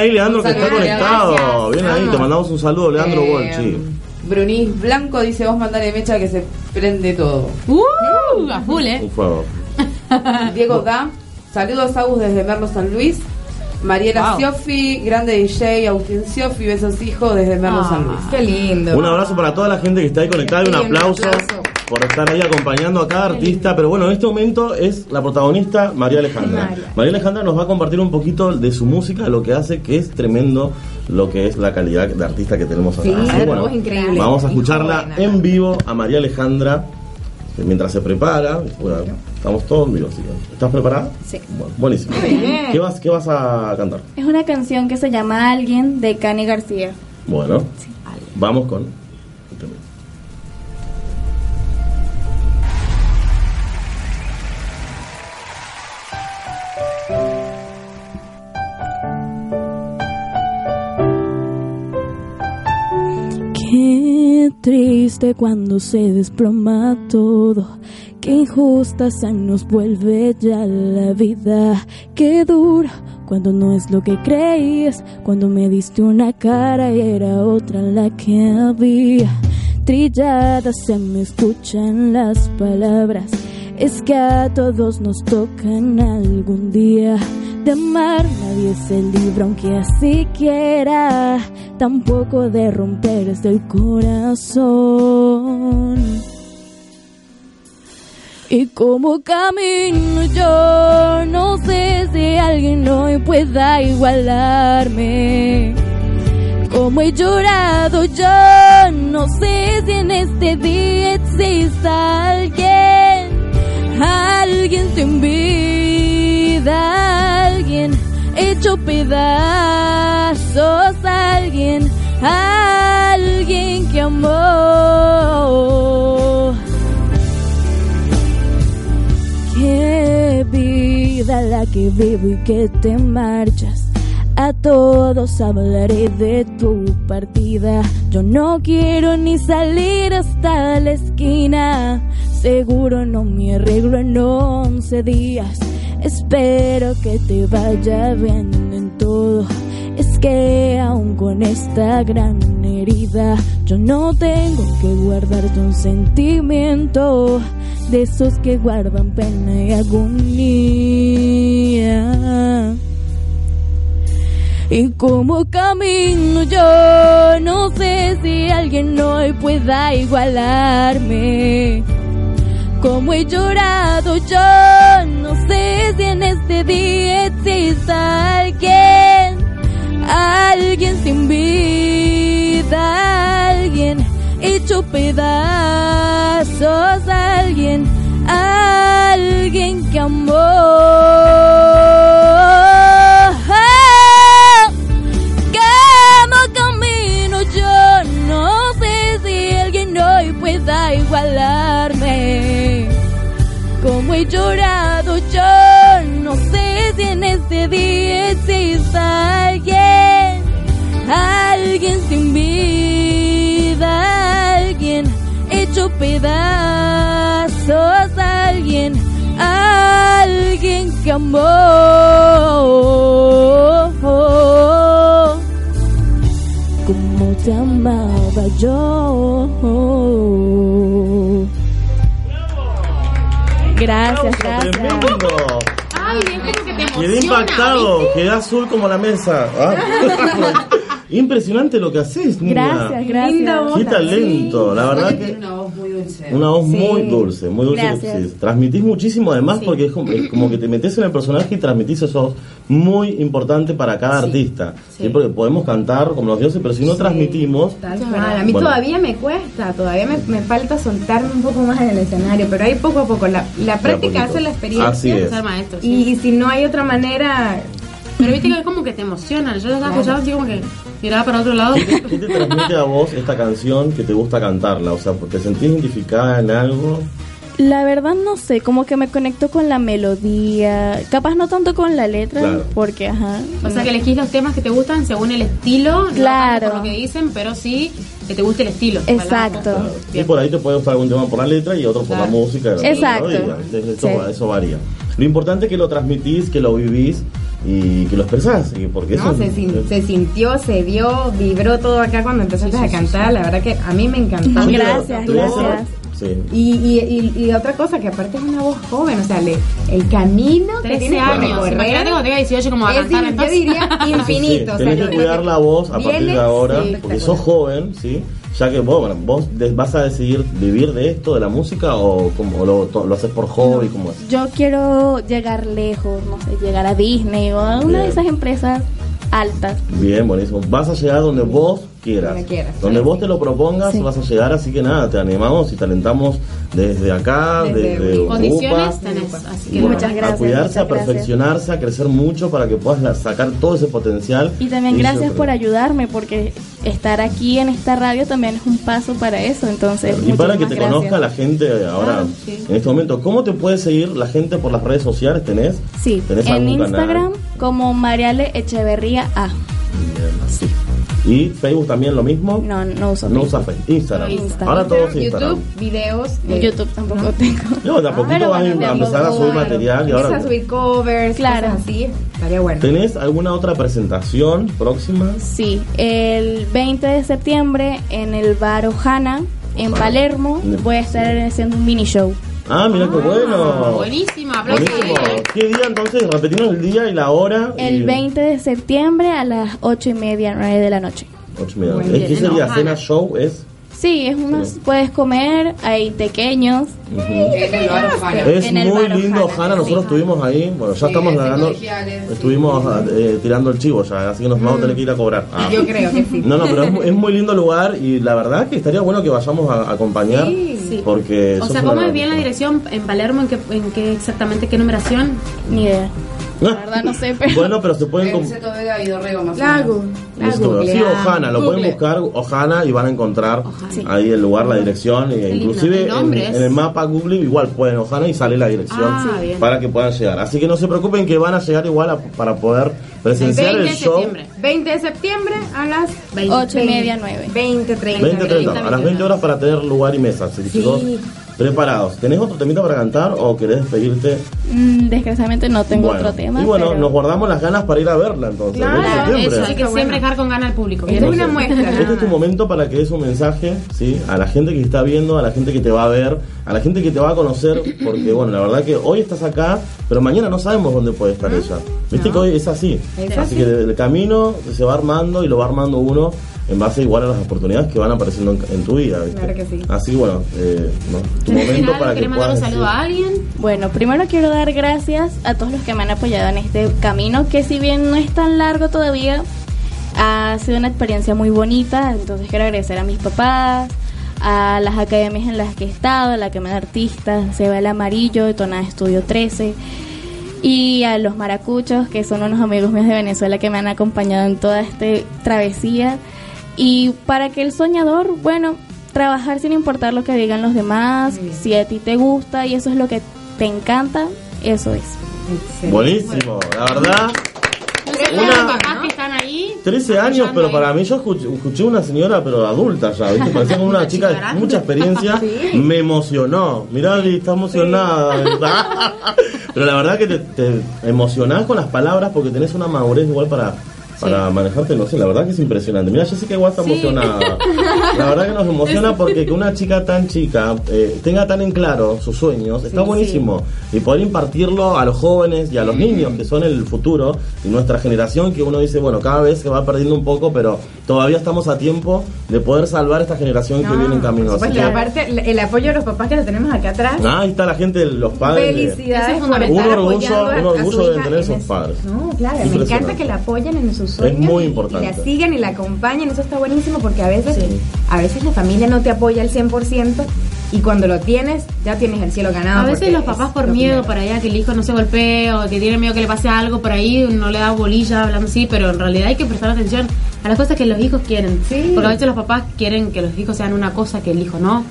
ahí, Leandro, que está conectado. gracias. Bien ahí, te mandamos un saludo, Leandro Eh, Bolchi. Brunis Blanco dice, vos mandale mecha que se prende todo. Uh, a full, eh. Un fuego. Diego Da, saludos a Agus desde Merlo San Luis. Mariela Wow. Siofi, grande DJ, Agustín Siofi, besos hijos desde Merlo Ah. San Luis. Qué lindo. Un abrazo para toda la gente que está ahí conectada y un Sí, un aplauso aplauso. Por estar ahí acompañando a cada artista. Pero bueno, en este momento es la protagonista María Alejandra. María. María Alejandra nos va a compartir un poquito de su música, lo que hace, que es tremendo lo que es la calidad de artista que tenemos acá. Sí, Así voz increíble. Vamos a escucharla buena. en vivo a María Alejandra que mientras se prepara. Bueno, estamos todos en vivo, que, ¿Estás preparada? Sí. Bueno, buenísimo. bien. ¿Qué vas, ¿Qué vas a cantar? Es una canción que se llama Alguien de Cani García. Bueno, vamos con. Triste cuando se desploma todo. Qué injusta se nos vuelve ya la vida. Qué duro cuando no es lo que creías. Cuando me diste una cara y era otra la que había. Trilladas se me escuchan las palabras. Es que a todos nos tocan algún día. De amar nadie se libra aunque así quiera. Tampoco de romper desde el corazón. Y como camino yo, no sé si alguien hoy pueda igualarme. Como he llorado yo, no sé si en este día exista alguien, alguien hecho pedazos, alguien, alguien que amó. Qué vida la que vivo y que te marchas. A todos hablaré de tu partida. Yo no quiero ni salir hasta la esquina. Seguro no me arreglo en once días. Espero que te vaya bien en todo. Es que aún con esta gran herida, yo no tengo que guardarte un sentimiento de esos que guardan pena y agonía. Y como camino yo, no sé si alguien hoy pueda igualarme. Como he llorado yo, no sé si en este día exista alguien, alguien sin vida, alguien hecho pedazos, alguien, alguien que amó. He llorado yo, no sé si en este día exista alguien, alguien sin vida, alguien hecho pedazos, alguien, alguien que amó como te amaba yo. Gracias, gracias. Tremendo. Ay, es como que te Quedé impactado, ¿viste? quedé azul como la mesa. Ah. Impresionante lo que haces, niña. Gracias, gracias. Qué talento, la verdad que una voz muy dulce. Sí. muy dulce, muy dulce. Gracias. Sí, Transmitís muchísimo además porque es como, es como que te metes en el personaje y transmitís eso muy importante para cada artista. ¿sí? Porque podemos cantar como los dioses, pero si no transmitimos. A mí Bueno. todavía me cuesta, todavía me, me falta soltarme un poco más en el escenario, pero ahí poco a poco. La, la práctica hace la experiencia. Así es. Y si no hay otra manera, Pero viste que es como que te emocionan. Yo lo estaba escuchando así como que miraba para otro lado. ¿qué te, qué te transmite a vos esta canción que te gusta cantarla? O sea, ¿te sentís identificada en algo? La verdad no sé, como que me conecto con la melodía, capaz no tanto con la letra, Claro. porque ajá. O sea que elegís los temas que te gustan según el estilo, no Claro. tanto por lo que dicen, pero sí que te guste el estilo. Exacto. Claro. Y por ahí te puede gustar algún tema por la letra y otro por Claro. la música. Exacto. Eso, Sí. eso varía. Lo importante es que lo transmitís, que lo vivís y que lo expresás. y Porque ¿no? eso Se, sin- se sintió, se dio, vibró todo acá cuando empezaste a cantar. La verdad que a mí me encantó. Sí, Gracias, gracias. Sí. Y, y, y, y otra cosa, que aparte es una voz joven, o sea, le- el camino que 13 tiene que años. recorrer Imagínate cuando tenga 18 como va a cantar yo entonces. diría infinito. Sí, o sea, lo- que cuidar la voz a partir de ahora, sí, porque sos joven, ¿sí? Ya que vos, bueno, vos vas a decidir vivir de esto, de la música, o como lo, to- lo haces por hobby, como es. Yo quiero llegar lejos, no sé, llegar a Disney o a una Bien. de esas empresas altas. Bien, buenísimo. Vas a llegar donde vos quieras. Donde quieras, Donde sí, vos sí. te lo propongas, Sí. vas a llegar. Así que nada, te animamos y te alentamos desde acá, Desde desde, Condiciones tenés. Así que bueno, Muchas gracias, a cuidarse, a gracias. perfeccionarse, a crecer mucho para que puedas sacar todo ese potencial. Y también gracias por ayudarme, porque estar aquí en esta radio también es un paso para eso. Entonces, Y para que te gracias. conozca la gente ahora, Ah, sí. en este momento, ¿cómo te puede seguir la gente por las redes sociales? ¿Tenés? Sí, ¿Tenés en algún Instagram canal? Como Mariale Echeverría A. Así. ¿Y Facebook también lo mismo? No, no uso No usa Facebook, Instagram. Instagram. Ahora todos Instagram. YouTube, videos. Eh, YouTube tampoco tengo. No, de a poquito Pero vas bueno, a empezar a subir claro. material y Empieza ahora... a subir covers, Claro. cosas así. Estaría bueno. ¿Tenés alguna otra presentación próxima? Sí, el 20 de septiembre en el bar Ojana, en. Palermo, voy a estar haciendo un mini show. Ah, mira qué bueno. Buenísima, aplausos. Buenísimo. ¿Qué día entonces? Repetimos el día y la hora. y- El 20 de septiembre a las 8 y media, 9 de la noche. Ocho y media. Muy ¿Es bien, que ese día cena show es? Sí, es unos, puedes comer, hay pequeños. Es En muy lindo Ojana, nosotros estuvimos ahí, bueno, ya Sí, estamos ganando, sí. estuvimos eh, tirando el chivo ya, así que nos vamos a tener que ir a cobrar. Ah. Yo creo que sí. No, no, pero es, mu- es muy lindo lugar y la verdad que estaría bueno que vayamos a, a acompañar Sí. porque... O sea, ¿cómo es bien la dirección en Palermo? ¿En qué, en qué exactamente qué numeración? Ni idea. La verdad no sé, pero... Bueno, pero se pueden... com- En Seto Vega y Dorrego más o Lago. Listo, sí, Ojana, lo pueden buscar Ojana y van a encontrar Sí. ahí el lugar, la dirección, e inclusive El en, en el mapa Google igual pueden Ojana y sale la dirección Ah, para que puedan llegar. Así que no se preocupen que van a llegar igual a- para poder presenciar El el, 20 de show. septiembre. 20 de septiembre a las 20. Ocho y media, nueve. 20, 30. 20, 30, a las 20 21. horas para tener lugar y mesa. Que chicos, preparados. ¿Tenés otro temita para cantar o querés despedirte? Mm, desgraciadamente no tengo Bueno, otro tema. Y bueno, pero- nos guardamos las ganas para ir a verla entonces. Claro, el 20 de septiembre. Eso, hay que siempre dejar con ganas al público. Es una muestra. Este es tu momento para que des un mensaje ¿sí? a la gente que está viendo, a la gente que te va a ver, a la gente que te va a conocer, porque bueno, la verdad que hoy estás acá, pero mañana no sabemos dónde puede estar ella. Viste que hoy es así. Es así así. que el camino se va armando y lo va armando uno en base igual a las oportunidades que van apareciendo en, en tu vida. ¿viste? Claro que sí. Así que bueno, eh, no, tu ¿Querés momento para que ¿Querés mandar un saludo a decir- alguien? Bueno, primero quiero dar gracias a todos los que me han apoyado en este camino, que si bien no es tan largo todavía, ha sido una experiencia muy bonita. Entonces quiero agradecer a mis papás, a las academias en las que he estado, a la Academia de Artistas, Se va el Amarillo, de Tonada Estudio 13, y a los maracuchos, que son unos amigos míos de Venezuela que me han acompañado en toda esta travesía. Y para que el soñador, bueno, trabajar sin importar lo que digan los demás, si a ti te gusta y eso es lo que te encanta, eso es. Buenísimo, la verdad. Una... Una- Los papás que están ahí. 13 años, pero para mí yo escuché, escuché una señora, pero adulta ya, ¿viste? Parecía como una chica de mucha experiencia. Me emocionó. Mirá, está emocionada. pero la verdad que te, te emocionás con las palabras porque tenés una madurez igual para, para manejarte, no sé, la verdad que es impresionante. Mira, Jessica igual está Sí. emocionada. La verdad que nos emociona porque que una chica tan chica eh, tenga tan en claro sus sueños, está buenísimo. Y poder impartirlo a los jóvenes y a los niños que son el futuro y nuestra generación que uno dice, bueno, cada vez se va perdiendo un poco, pero todavía estamos a tiempo de poder salvar esta generación que viene en camino. Por que- aparte, el- apoyo de los papás que lo tenemos acá atrás. Ah, ahí está la gente, los padres. de- Felicidades Eso es Un orgullo- un a orgullo hija tener ese- padres. No, claro, me encanta que la apoyen en sus sueños. muy importante. Y la sigan y la acompañen, eso está buenísimo porque a veces, a veces la familia no te apoya al 100% y cuando lo tienes, ya tienes el cielo ganado. A veces los es papás por lo miedo primero. para allá que el hijo no se golpee o que tiene miedo que le pase algo por ahí, no le da bolilla hablando así, pero en realidad hay que prestar atención a las cosas que los hijos quieren. Sí. Porque a veces los papás quieren que los hijos sean una cosa que el hijo no.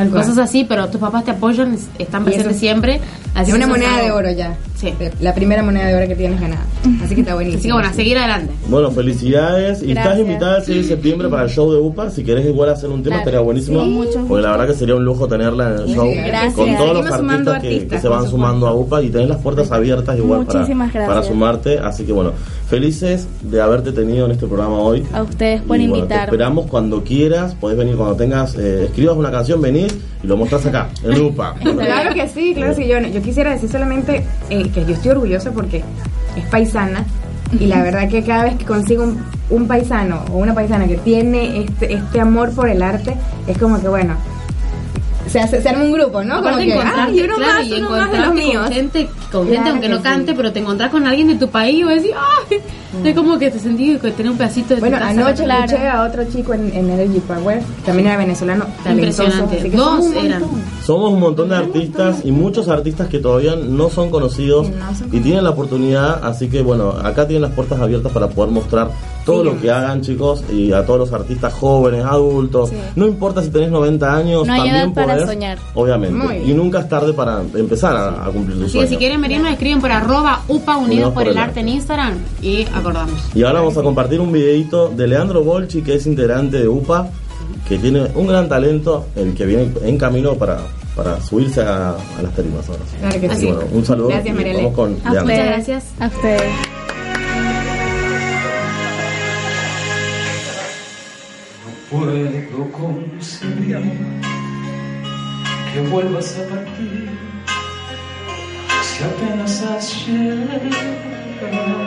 Tal cual. Cosas así, pero tus papás te apoyan, es- están presentes siempre. Así Es una moneda de oro ya. Sí. La primera moneda de oro que tienes ganada. Así que está buenísimo. Así que bueno, a seguir adelante. Bueno, felicidades. Y estás invitada el 6 de septiembre para el show de UPA. Si querés igual hacer un tema, Claro. estaría buenísimo. Sí, mucho, porque la verdad que sería un lujo tenerla en el show. Gracias. Con todos los artistas, que, artistas, que se van sumando a UPA y tenés las puertas abiertas igual para, para sumarte. Así que bueno, felices de haberte tenido en este programa hoy. A ustedes por Y, bueno, te invitarme. esperamos cuando quieras, podés venir cuando tengas, eh, escribas una canción, venís y lo mostrás acá, en UPA. Claro que sí, claro que sí. Yo, yo quisiera decir solamente eh, que yo estoy orgullosa porque es paisana y la verdad que cada vez que consigo un, un paisano o una paisana que tiene este, este amor por el arte, es como que bueno, se, hace, se arma un grupo, ¿no? Como que, ah, y uno claro, más, y uno más de los encontrarte míos. con gente, con gente Claro aunque que no sí. cante, pero te encontrás con alguien de tu país y vos decís, ¡ay! Es como que te sentís que tenés un pedacito de tu Bueno, casa. anoche Claro. escuché a otro chico en, en Energy Power, también era venezolano, talentoso. Impresionante. así que Dos somos un eran. montón. Somos un montón de artistas y muchos artistas que todavía no son conocidos Sí, no son y tienen la oportunidad, así que bueno, acá tienen las puertas abiertas para poder mostrar todo lo que hagan chicos y a todos los artistas jóvenes, adultos, Sí. no importa si tenés 90 años, No hay también edad para podés, soñar. obviamente, y nunca es tarde para empezar a, a cumplir tus Así que sueños. si quieren venir nos escriben por arroba upa unidos por el arte en Instagram y acordamos. Y ahora vamos a compartir un videito de Leandro Bolchi, que es integrante de UPA, que tiene un gran talento, el que viene en camino para, para subirse a, a las tarimas ahora. sí. Claro que Así sí. que bueno, un saludo Gracias, vamos con A Leandro. ustedes. gracias. A ustedes. puedo concebir que vuelvas a partir si apenas has llegado.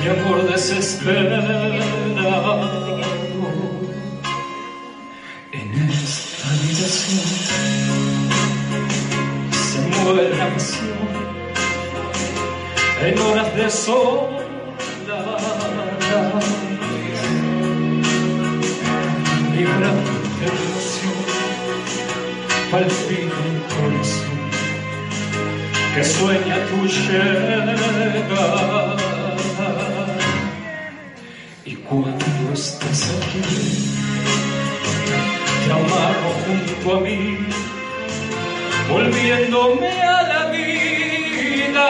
Mi amor desesperado en esta habitación se muere la pasión. En horas de soledad. Vibrante de emoción palpita el corazón que sueña tu llegada a mí volviéndome a la vida.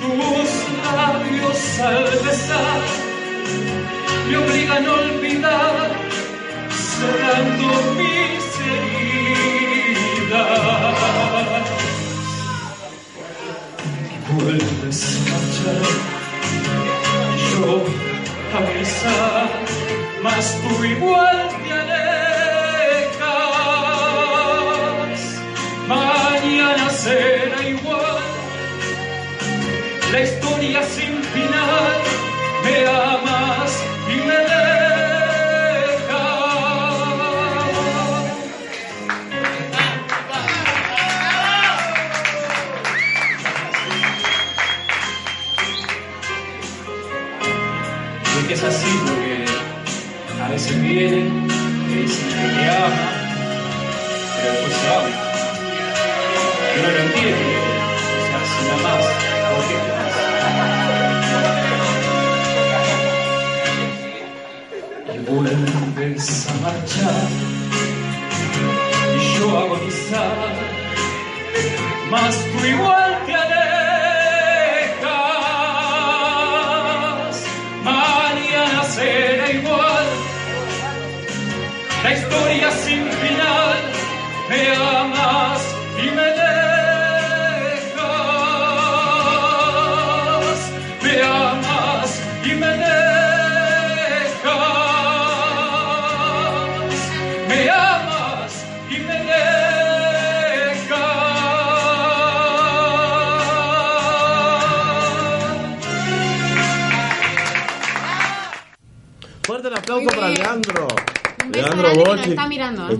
Tus labios al besar me obligan a olvidar cerrando mis heridas. Vuelves a yo a besar mas tú igual historia sin final. Me amas y me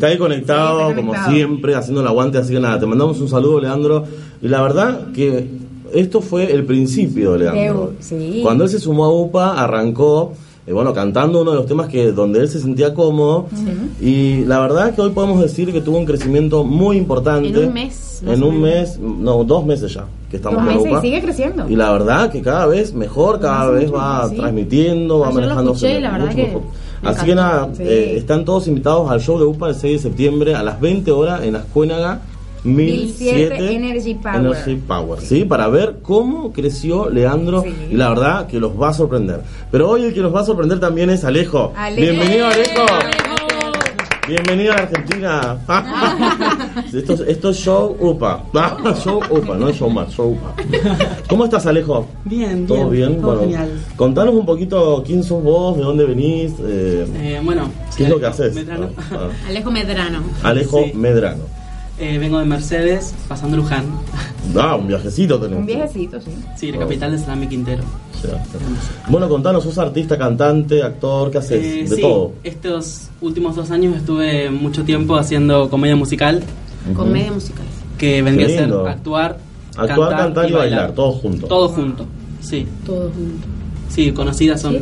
Está ahí conectado, Sí, está como siempre, haciendo el aguante. Así que nada, te mandamos un saludo, Leandro. Y la verdad que esto fue el principio Leandro. Sí. Cuando él se sumó a UPA, arrancó, eh, bueno, cantando uno de los temas que donde él se sentía cómodo. Y la verdad que hoy podemos decir que tuvo un crecimiento muy importante. En un mes, En un mes, no, dos meses ya que estamos Dos meses y sigue creciendo. Y la verdad que cada vez mejor, cada vez mucho va sí. transmitiendo, va Ayer lo manejando escuché, la verdad que Así que nada, Sí. eh, están todos invitados al show de UPA el 6 de septiembre a las 20 horas en Ascuénaga 1007 1007 Energy Power. Energy Power, ¿sí? Para ver cómo creció Leandro Sí. y la verdad que los va a sorprender. Pero hoy el que nos va a sorprender también es Alejo. Alejo. Bienvenido Alejo. Bienvenido a la Argentina. esto, es- esto es show UPA. show UPA, no es show más, show UPA. ¿Cómo estás Alejo? Bien, ¿Todo bien? Todo bueno, genial. contanos un poquito quién sos vos, de dónde venís, eh, Eh, bueno, qué es lo que haces. Medrano. Ah, Alejo Medrano. ah. Alejo Sí. Medrano. Eh, vengo de Mercedes, pasando Luján. Ah, un viajecito tenés. Un viejecito, sí. Sí, la capital de Salami Quintero. Bueno, contanos, sos artista, cantante, actor, ¿qué haces? Eh, de sí, todo. estos últimos dos años estuve mucho tiempo haciendo comedia musical, Comedia musical. que vendría a ser actuar, Actuar, cantar y bailar, todo junto. Todo junto, sí. Todo junto. Sí, conocidas son...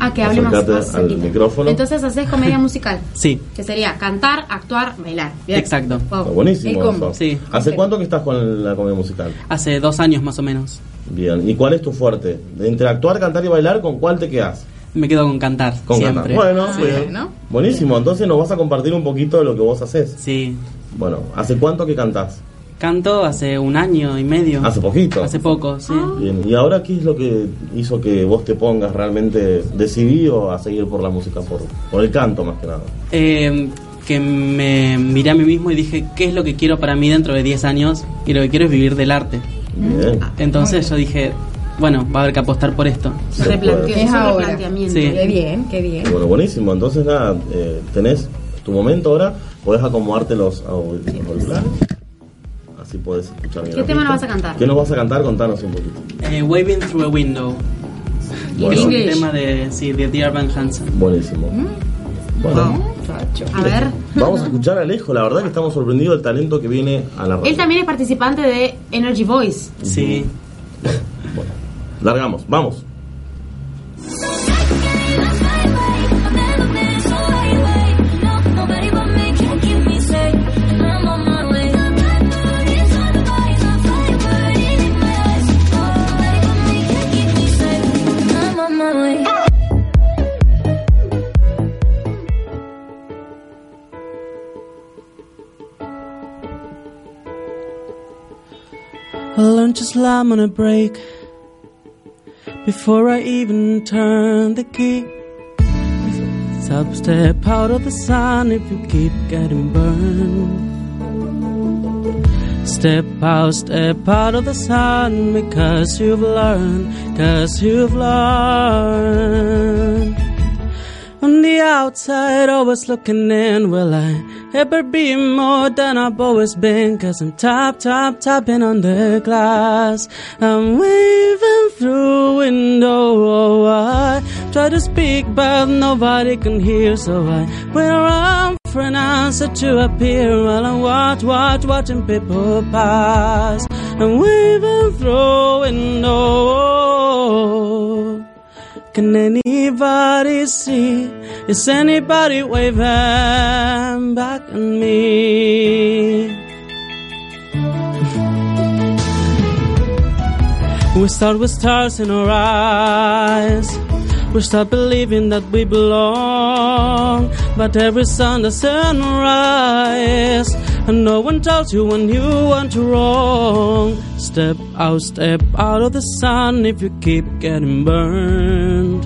Ah, que hable más, más al micrófono. Entonces haces comedia musical. Sí, Que sería cantar, actuar, bailar. Bien. exacto. Wow. Está buenísimo El combo. eso. Sí. ¿Hace cuánto que estás con la comedia musical? Hace dos años más o menos. Bien. ¿Y cuál es tu fuerte? Entre actuar, cantar y bailar, ¿con cuál te quedas? Me quedo con cantar, Con siempre. cantar. Bueno, Ah, bien. bueno. buenísimo. Entonces nos vas a compartir un poquito de lo que vos haces. Sí. Bueno, ¿hace cuánto que cantás? Canto hace un año y medio. Hace poquito. Hace poco, sí. Bien. ¿Y ahora qué es lo que hizo que vos te pongas realmente decidido a seguir por la música, por, por el canto más que nada? Eh, que me miré a mí mismo y dije, ¿qué es lo que quiero para mí dentro de 10 años? Y lo que quiero es vivir del arte. Bien. Entonces yo dije, bueno, va a haber que apostar por esto. Se Replanteó, puede. Es ahora. replanteamiento. Sí. Qué bien, qué bien. Bueno, buenísimo. Entonces, nada, eh, tenés tu momento ahora. Podés acomodarte los auriculares. Si podés escuchar bien ¿Qué tema nos vas a cantar? ¿Qué nos vas a cantar? Contanos un poquito. Eh, Waving Through a Window. Bueno. Es un tema de, sí, de Dear Van Hansen. Buenísimo. Bueno, A ver. vamos a escuchar a Alejo. La verdad que estamos sorprendidos del talento que viene a la radio. Él también es participante de Energy Voice. Sí. Largamos, vamos. I learned to slam on a brake before I even turn the key. Stop, step out of the sun if you keep getting burned. Step out, step out of the sun because you've learned, cause you've learned. On the outside, always looking in. Will I ever be more than I've always been? Cause I'm top, top, tapping on the glass. I'm waving through window. Oh, I try to speak, but nobody can hear. So I went around for an answer to appear while I watch, watch, watching people pass. I'm waving through window. Can anybody see? Is anybody waving back at me? we start with stars in our eyes. We start believing that we belong. But every sun doesn't rise. And no one tells you when you went wrong. Step out, step out of the sun if you keep getting burned.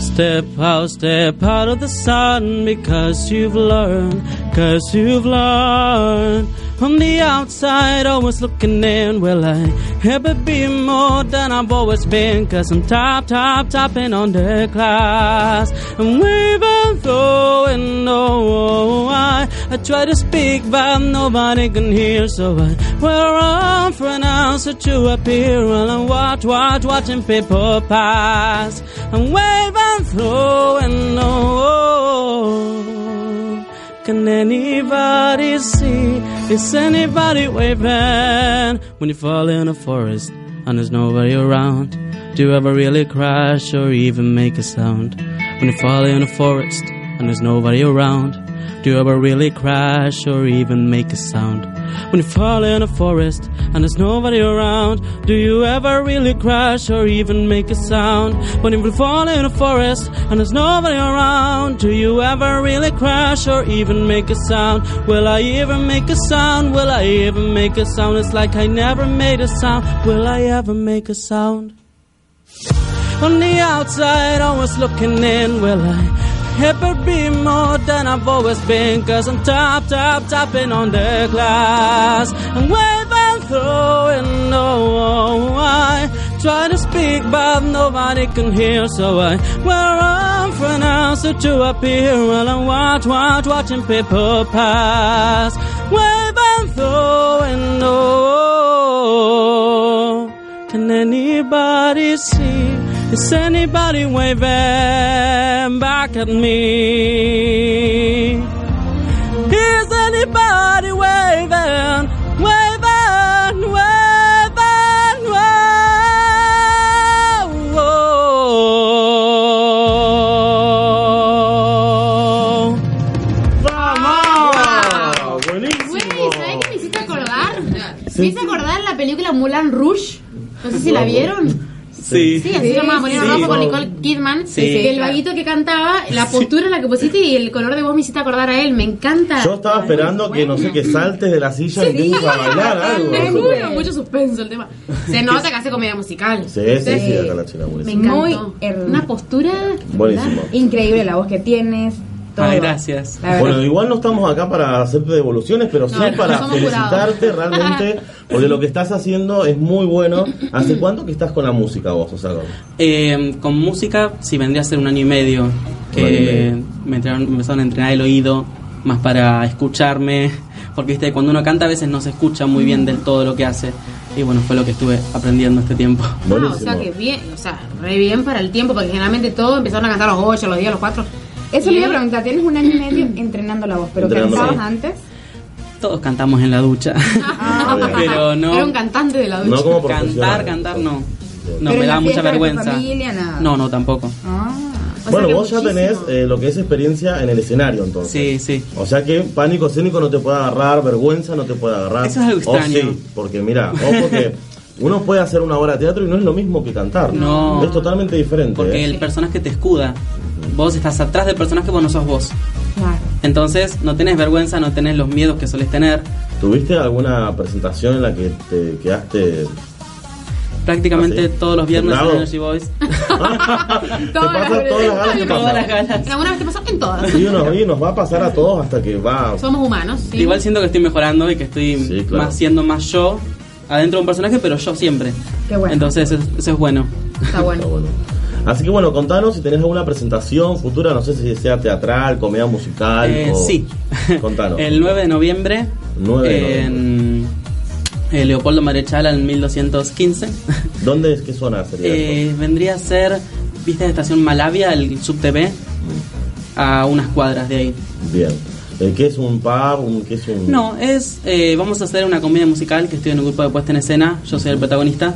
Step out, step out of the sun because you've learned, cause you've learned. On the outside, always looking in. Will I ever be more than I've always been? Cause I'm top, top, topping on the class. I'm waving through and oh, I, I try to speak, but nobody can hear. So I wear around for an answer to appear. While I watch, watch, watching people pass. I'm waving through and oh, can anybody see? Is anybody waving when you fall in a forest and there's nobody around? Do you ever really crash or even make a sound? When you fall in a forest and there's nobody around, do you ever really crash or even make a sound? When you fall in a forest and there's nobody around, do you ever really crash or even make a sound? When you fall in a forest and there's nobody around, do you ever really crash or even make a sound? Will I ever make a sound? Will I ever make a sound? It's like I never made a sound. Will I ever make a sound? On the outside, always looking in. Will I ever be more than I've always been? Cause I'm top, top, tapping on the glass. I'm waving through and oh, I try to speak, but nobody can hear. So I wear on for an answer to appear while I watch, watch, watching people pass. Waving through and oh, can anybody see? Is anybody waving back at me? Is anybody waving, waving, waving, waving? ¡Vamos! ¡Buenísimo! Güey, ¿sabes qué me hiciste acordar? Me hice acordar la película Mulan Rouge. No sé si la vieron. Sí. Sí, así se llama Bonito Sí. Rojo con Nicole Kidman. Sí. El vaguito que cantaba, la postura en la que pusiste y el color de voz me hiciste acordar a él. Me encanta. Yo estaba esperando que, no sé, que saltes de la silla y empieces a bailar algo. Te juro, mucho suspenso el tema. Se nota que hace comedia musical. Sí, sí, sí, acá la china Me encantó. her- Una postura. Buenísimo. Increíble la voz que tienes. Todo. Ay, gracias. Bueno, igual no estamos acá para hacerte devoluciones, pero sí No, para felicitarte jurados. realmente, porque lo que estás haciendo es muy bueno. ¿Hace cuánto que estás con la música vos? O sea, con- Eh, con música, sí, vendría a ser un año y medio que y medio. me, entrenaron- me empezaron a entrenar el oído más para escucharme, Porque viste, cuando uno canta a veces no se escucha muy bien del todo lo que hace. Y bueno, fue lo que estuve aprendiendo este tiempo. Ah, o sea que bien, o sea, re bien para el tiempo, porque generalmente todos empezaron a cantar los 8, a los 10, a los 4. Eso le iba a preguntar, tienes un año y medio entrenando la voz, pero ¿cantabas antes? Todos cantamos en la ducha. pero no. Era un cantante de la ducha. No como Cantar, cantar no. No, Pero me da mucha vergüenza. familia, nada. No, no, tampoco. Ah, o Bueno, vos ya tenés eh, lo que es experiencia en el escenario, entonces. Sí, sí. O sea que pánico escénico no te puede agarrar, vergüenza no te puede agarrar. Eso es algo O extraño. sí, porque mira, ojo que uno puede hacer una obra de teatro y no es lo mismo que cantar. No. Es totalmente diferente. Porque ¿eh? el personaje te escuda. Vos estás atrás del personaje, vos no sos vos. Claro. Entonces no tenés vergüenza, no tenés los miedos que solés tener. ¿Tuviste alguna presentación en la que te quedaste Prácticamente ¿Ah, sí? todos los viernes en ¿Temblado? Energy Boys. Todas pasa todas las ganas que Todas las ganas. ¿Alguna vez te pasó? En todas. Sí, nos, y nos va a pasar a todos hasta que va. Somos humanos. ¿sí? Igual siento que estoy mejorando y que estoy claro. más siendo más yo adentro de un personaje, pero yo siempre. Qué bueno. Entonces eso, eso es bueno. Está bueno. Así que bueno, contanos si tenés alguna presentación futura, no sé si sea teatral, comedia musical. Eh, o... sí. Contanos. El 9 de noviembre 9 de en eh, Leopoldo Marechal en 1215. ¿Dónde es? ¿Qué zona sería? Eh, vendría a ser, viste la estación Malavia, el subtv, a unas cuadras de ahí. Bien. Eh, ¿Qué es un pub? Un, ¿Qué es un.? No, es, eh, vamos a hacer una comedia musical que estoy en un grupo de puesta en escena, yo soy el protagonista.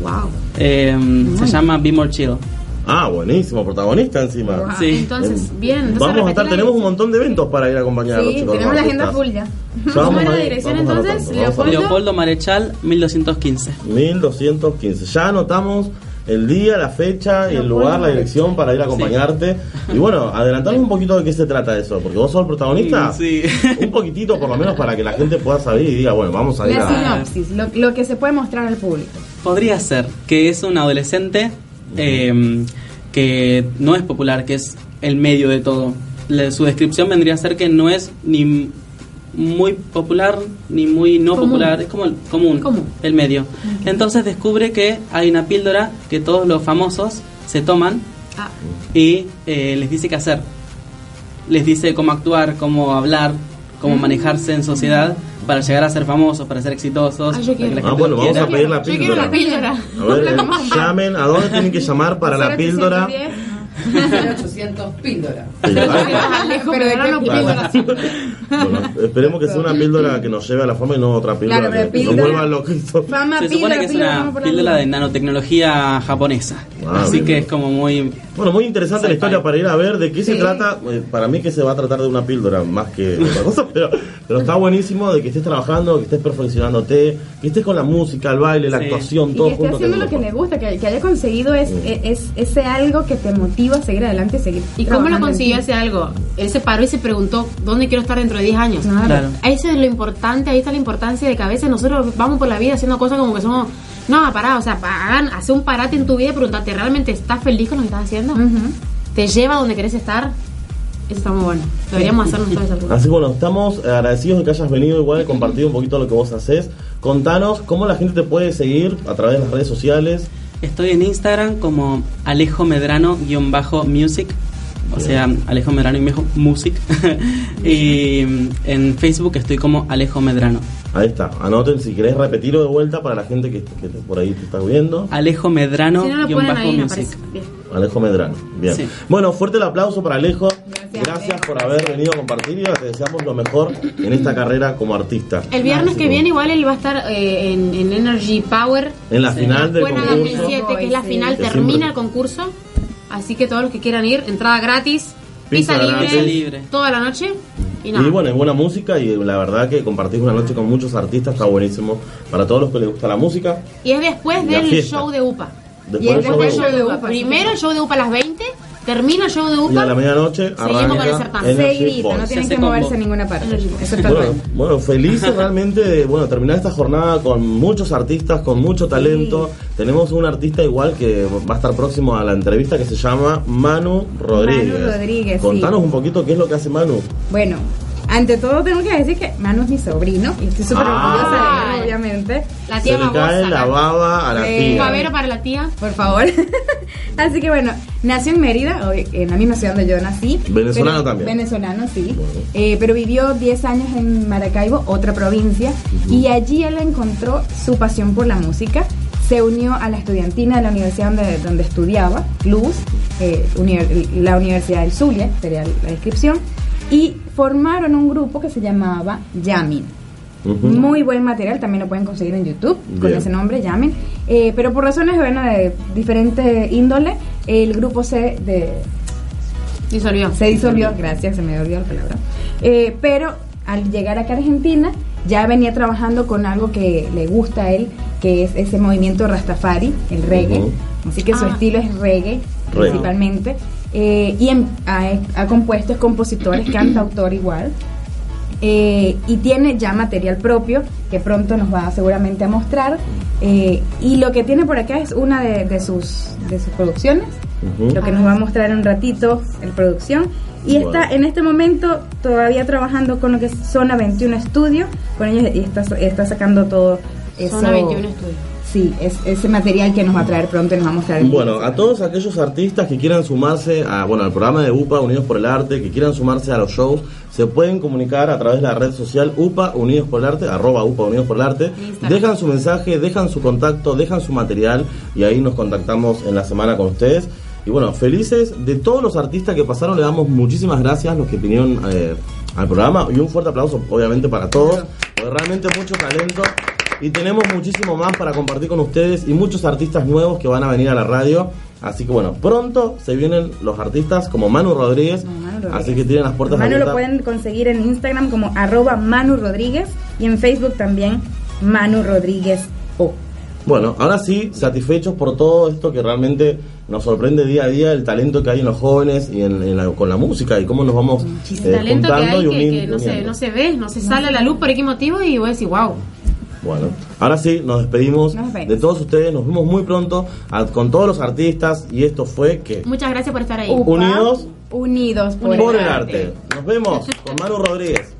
Wow. Eh, se llama Be More Chill. Ah, buenísimo, protagonista encima. Sí. Entonces, Eh, bien. Entonces Vamos a estar, tenemos un montón de eventos para ir a acompañar a los Sí, chicos. tenemos la agenda full ya. Vamos ¿Cómo es la a ir, dirección entonces? Leopoldo. Leopoldo Marechal 1215. 1215. Ya anotamos el día, la fecha y el lugar, la dirección para ir a acompañarte. Y bueno, adelantanos un poquito de qué se trata eso, porque vos sos el protagonista. Sí. Un poquitito por lo menos para que la gente pueda saber y diga, bueno, vamos a ir La a... sinopsis, lo, lo que se puede mostrar al público. Podría ser que es un adolescente eh, que no es popular, que es el medio de todo. Le- su descripción vendría a ser que no es ni muy popular ni muy no Común. popular, es como el común, Común. el medio. Entonces descubre que hay una píldora que todos los famosos se toman Ah, y eh, les dice qué hacer. Les dice cómo actuar, cómo hablar, cómo manejarse en sociedad para llegar a ser famosos, para ser exitosos. Ah, yo para quiero. que la Ah, gente bueno, vamos quiera. a pedir la yo quiero píldora. la píldora. A ver, eh, llamen, ¿a dónde tienen que llamar para la píldora? 0800 píldora. Alejo, Pero de pero qué no píldora. píldora. Bueno, esperemos que sea una píldora que nos lleve a la fama y no otra píldora Claro, pero que nos vuelva loquitos. Fama, Se supone píldora, que es píldora, una píldora de nanotecnología japonesa. Ah, Así bien. que es como muy... Bueno, muy interesante la historia para ir a ver de qué se Sí. trata. Eh, Para mí que se va a tratar de una píldora más que otra cosa, pero, pero está buenísimo de que estés trabajando, que estés perfeccionándote, que estés con la música, el baile, la Sí. actuación, Y todo que esté junto. haciendo lo que le gusta, que, que haya conseguido es, es, ese algo que te motiva a seguir adelante y seguir ¿Y cómo lo consiguió ese algo? Él se paró y se preguntó, ¿dónde quiero estar dentro de 10 años? Claro. Claro. Eso es lo importante, ahí está la importancia de que a veces nosotros vamos por la vida haciendo cosas como que somos... No, pará, o sea, hagan, hace un parate en tu vida y preguntarte, ¿realmente estás feliz con lo que estás haciendo? Ujú. ¿Te lleva a donde querés estar? Eso está muy bueno. Deberíamos esas cosas. Así que bueno, estamos agradecidos de que hayas venido igual, compartido un poquito lo que vos haces. Contanos cómo la gente te puede seguir a través de las redes sociales. Estoy en Instagram como Alejo Medrano-music. O sea, Alejo Medrano y Music. y mm, en Facebook estoy como Alejo Medrano. Ahí está, anoten si querés repetirlo de vuelta para la gente que, que por ahí te está viendo. Alejo Si no lo ponen ahí, no Medrano-music. aparece. Bien. Alejo Medrano. Bien. Sí. Bueno, fuerte el aplauso para Alejo. Gracias, Gracias por haber venido a compartir y te deseamos lo mejor en esta carrera como artista. El viernes que viene igual él va a estar eh, en, en Energy Power. En la final del concurso. 2007, que es la final, Que termina siempre- el concurso. Así que todos los que quieran ir, entrada gratis, Pizza pizza, libre, Libre. toda la noche. Y. Y bueno, es buena música y la verdad que compartís una noche con muchos artistas está buenísimo. Para todos los que les gusta la música, Y es después La del show de UPA. después Y después de- del show de UPA. UPA, Primero el show de UPA a las 20, termina el show de y a UPA. la medianoche Seguimos con el certamen. Seguidito, no tienen que moverse combo. a ninguna parte. Eso está Bueno, bien. bueno, feliz realmente de bueno, terminar esta jornada con muchos artistas, con mucho talento. Tenemos un artista igual que va a estar próximo a la entrevista que se llama Manu Rodríguez. Manu Rodríguez, sí. Contanos un poquito qué es lo que hace Manu. Bueno, ante todo tengo que decir que Manu es mi sobrino y estoy súper Ah. orgullosa de él, obviamente. La Se tía le babosa. cae la baba a la Eh, tía. Babero para la tía. Por favor. Así que bueno, nació en Mérida, en la misma ciudad donde yo nací. Venezolano Pero- también. Venezolano, sí. Eh, pero vivió 10 años en Maracaibo, otra provincia, y allí él encontró su pasión por la música. Se unió a la estudiantina de la universidad donde, donde estudiaba, Luz, eh, univer- la Universidad del Zulia, sería la descripción, y formaron un grupo que se llamaba Yamin. Muy buen material, también lo pueden conseguir en YouTube con ese nombre, llamen. Eh, pero por razones bueno, de diferente índole, el grupo se, de, Disolvió. se disolvió, gracias, se me olvidó la palabra. Eh, pero al llegar acá a Argentina, ya venía trabajando con algo que le gusta a él, que es ese movimiento Rastafari, el reggae. Así que su Ah. estilo es reggae, Reggae. principalmente. Eh, y en- ha, ha compuesto, es compositor, es cantautor igual. Eh, y tiene ya material propio que pronto nos va seguramente a mostrar. Eh, y lo que tiene por acá es una de, de sus, de sus producciones, Ujú. lo que nos va a mostrar en un ratito en producción. Y está en este momento todavía trabajando con lo que es Zona 21 Studio, con ellos y está, está sacando todo eso. Zona 21 estudio. Sí, es, ese material que nos va a traer pronto y nos va a mostrar. Bueno, a todos aquellos artistas que quieran sumarse a, bueno, al programa de UPA Unidos por el Arte, que quieran sumarse a los shows, se pueden comunicar a través de la red social UPA Unidos por el Arte, arroba UPA Unidos por el Arte. Instagram. Dejan su mensaje, dejan su contacto, dejan su material y ahí nos contactamos en la semana con ustedes. Y bueno, felices de todos los artistas que pasaron, le damos muchísimas gracias a los que vinieron eh, al programa y un fuerte aplauso obviamente para todos, porque realmente mucho talento y tenemos muchísimo más para compartir con ustedes y muchos artistas nuevos que van a venir a la radio. Así que bueno, pronto se vienen los artistas como Manu Rodríguez, Manu Rodríguez. así que tienen las puertas Manu lo pueden conseguir en Instagram como arroba Manu Rodríguez y en Facebook también Manu Rodríguez O. Bueno, ahora sí, satisfechos por todo esto que realmente nos sorprende día a día, el talento que hay en los jóvenes y en, en la- con la música y cómo nos vamos eh, talento que juntando hay y que, uni- que no, se, uniendo. no se ve, no se sale a la luz por qué motivo y voy a decir, wow. Bueno, ahora sí, nos despedimos, Nos despedimos. de todos ustedes, nos vemos muy pronto a- con todos los artistas y esto fue que Muchas gracias por estar ahí. Upa, Unidos Unidos por, por el arte. Nos vemos con Manu Rodríguez.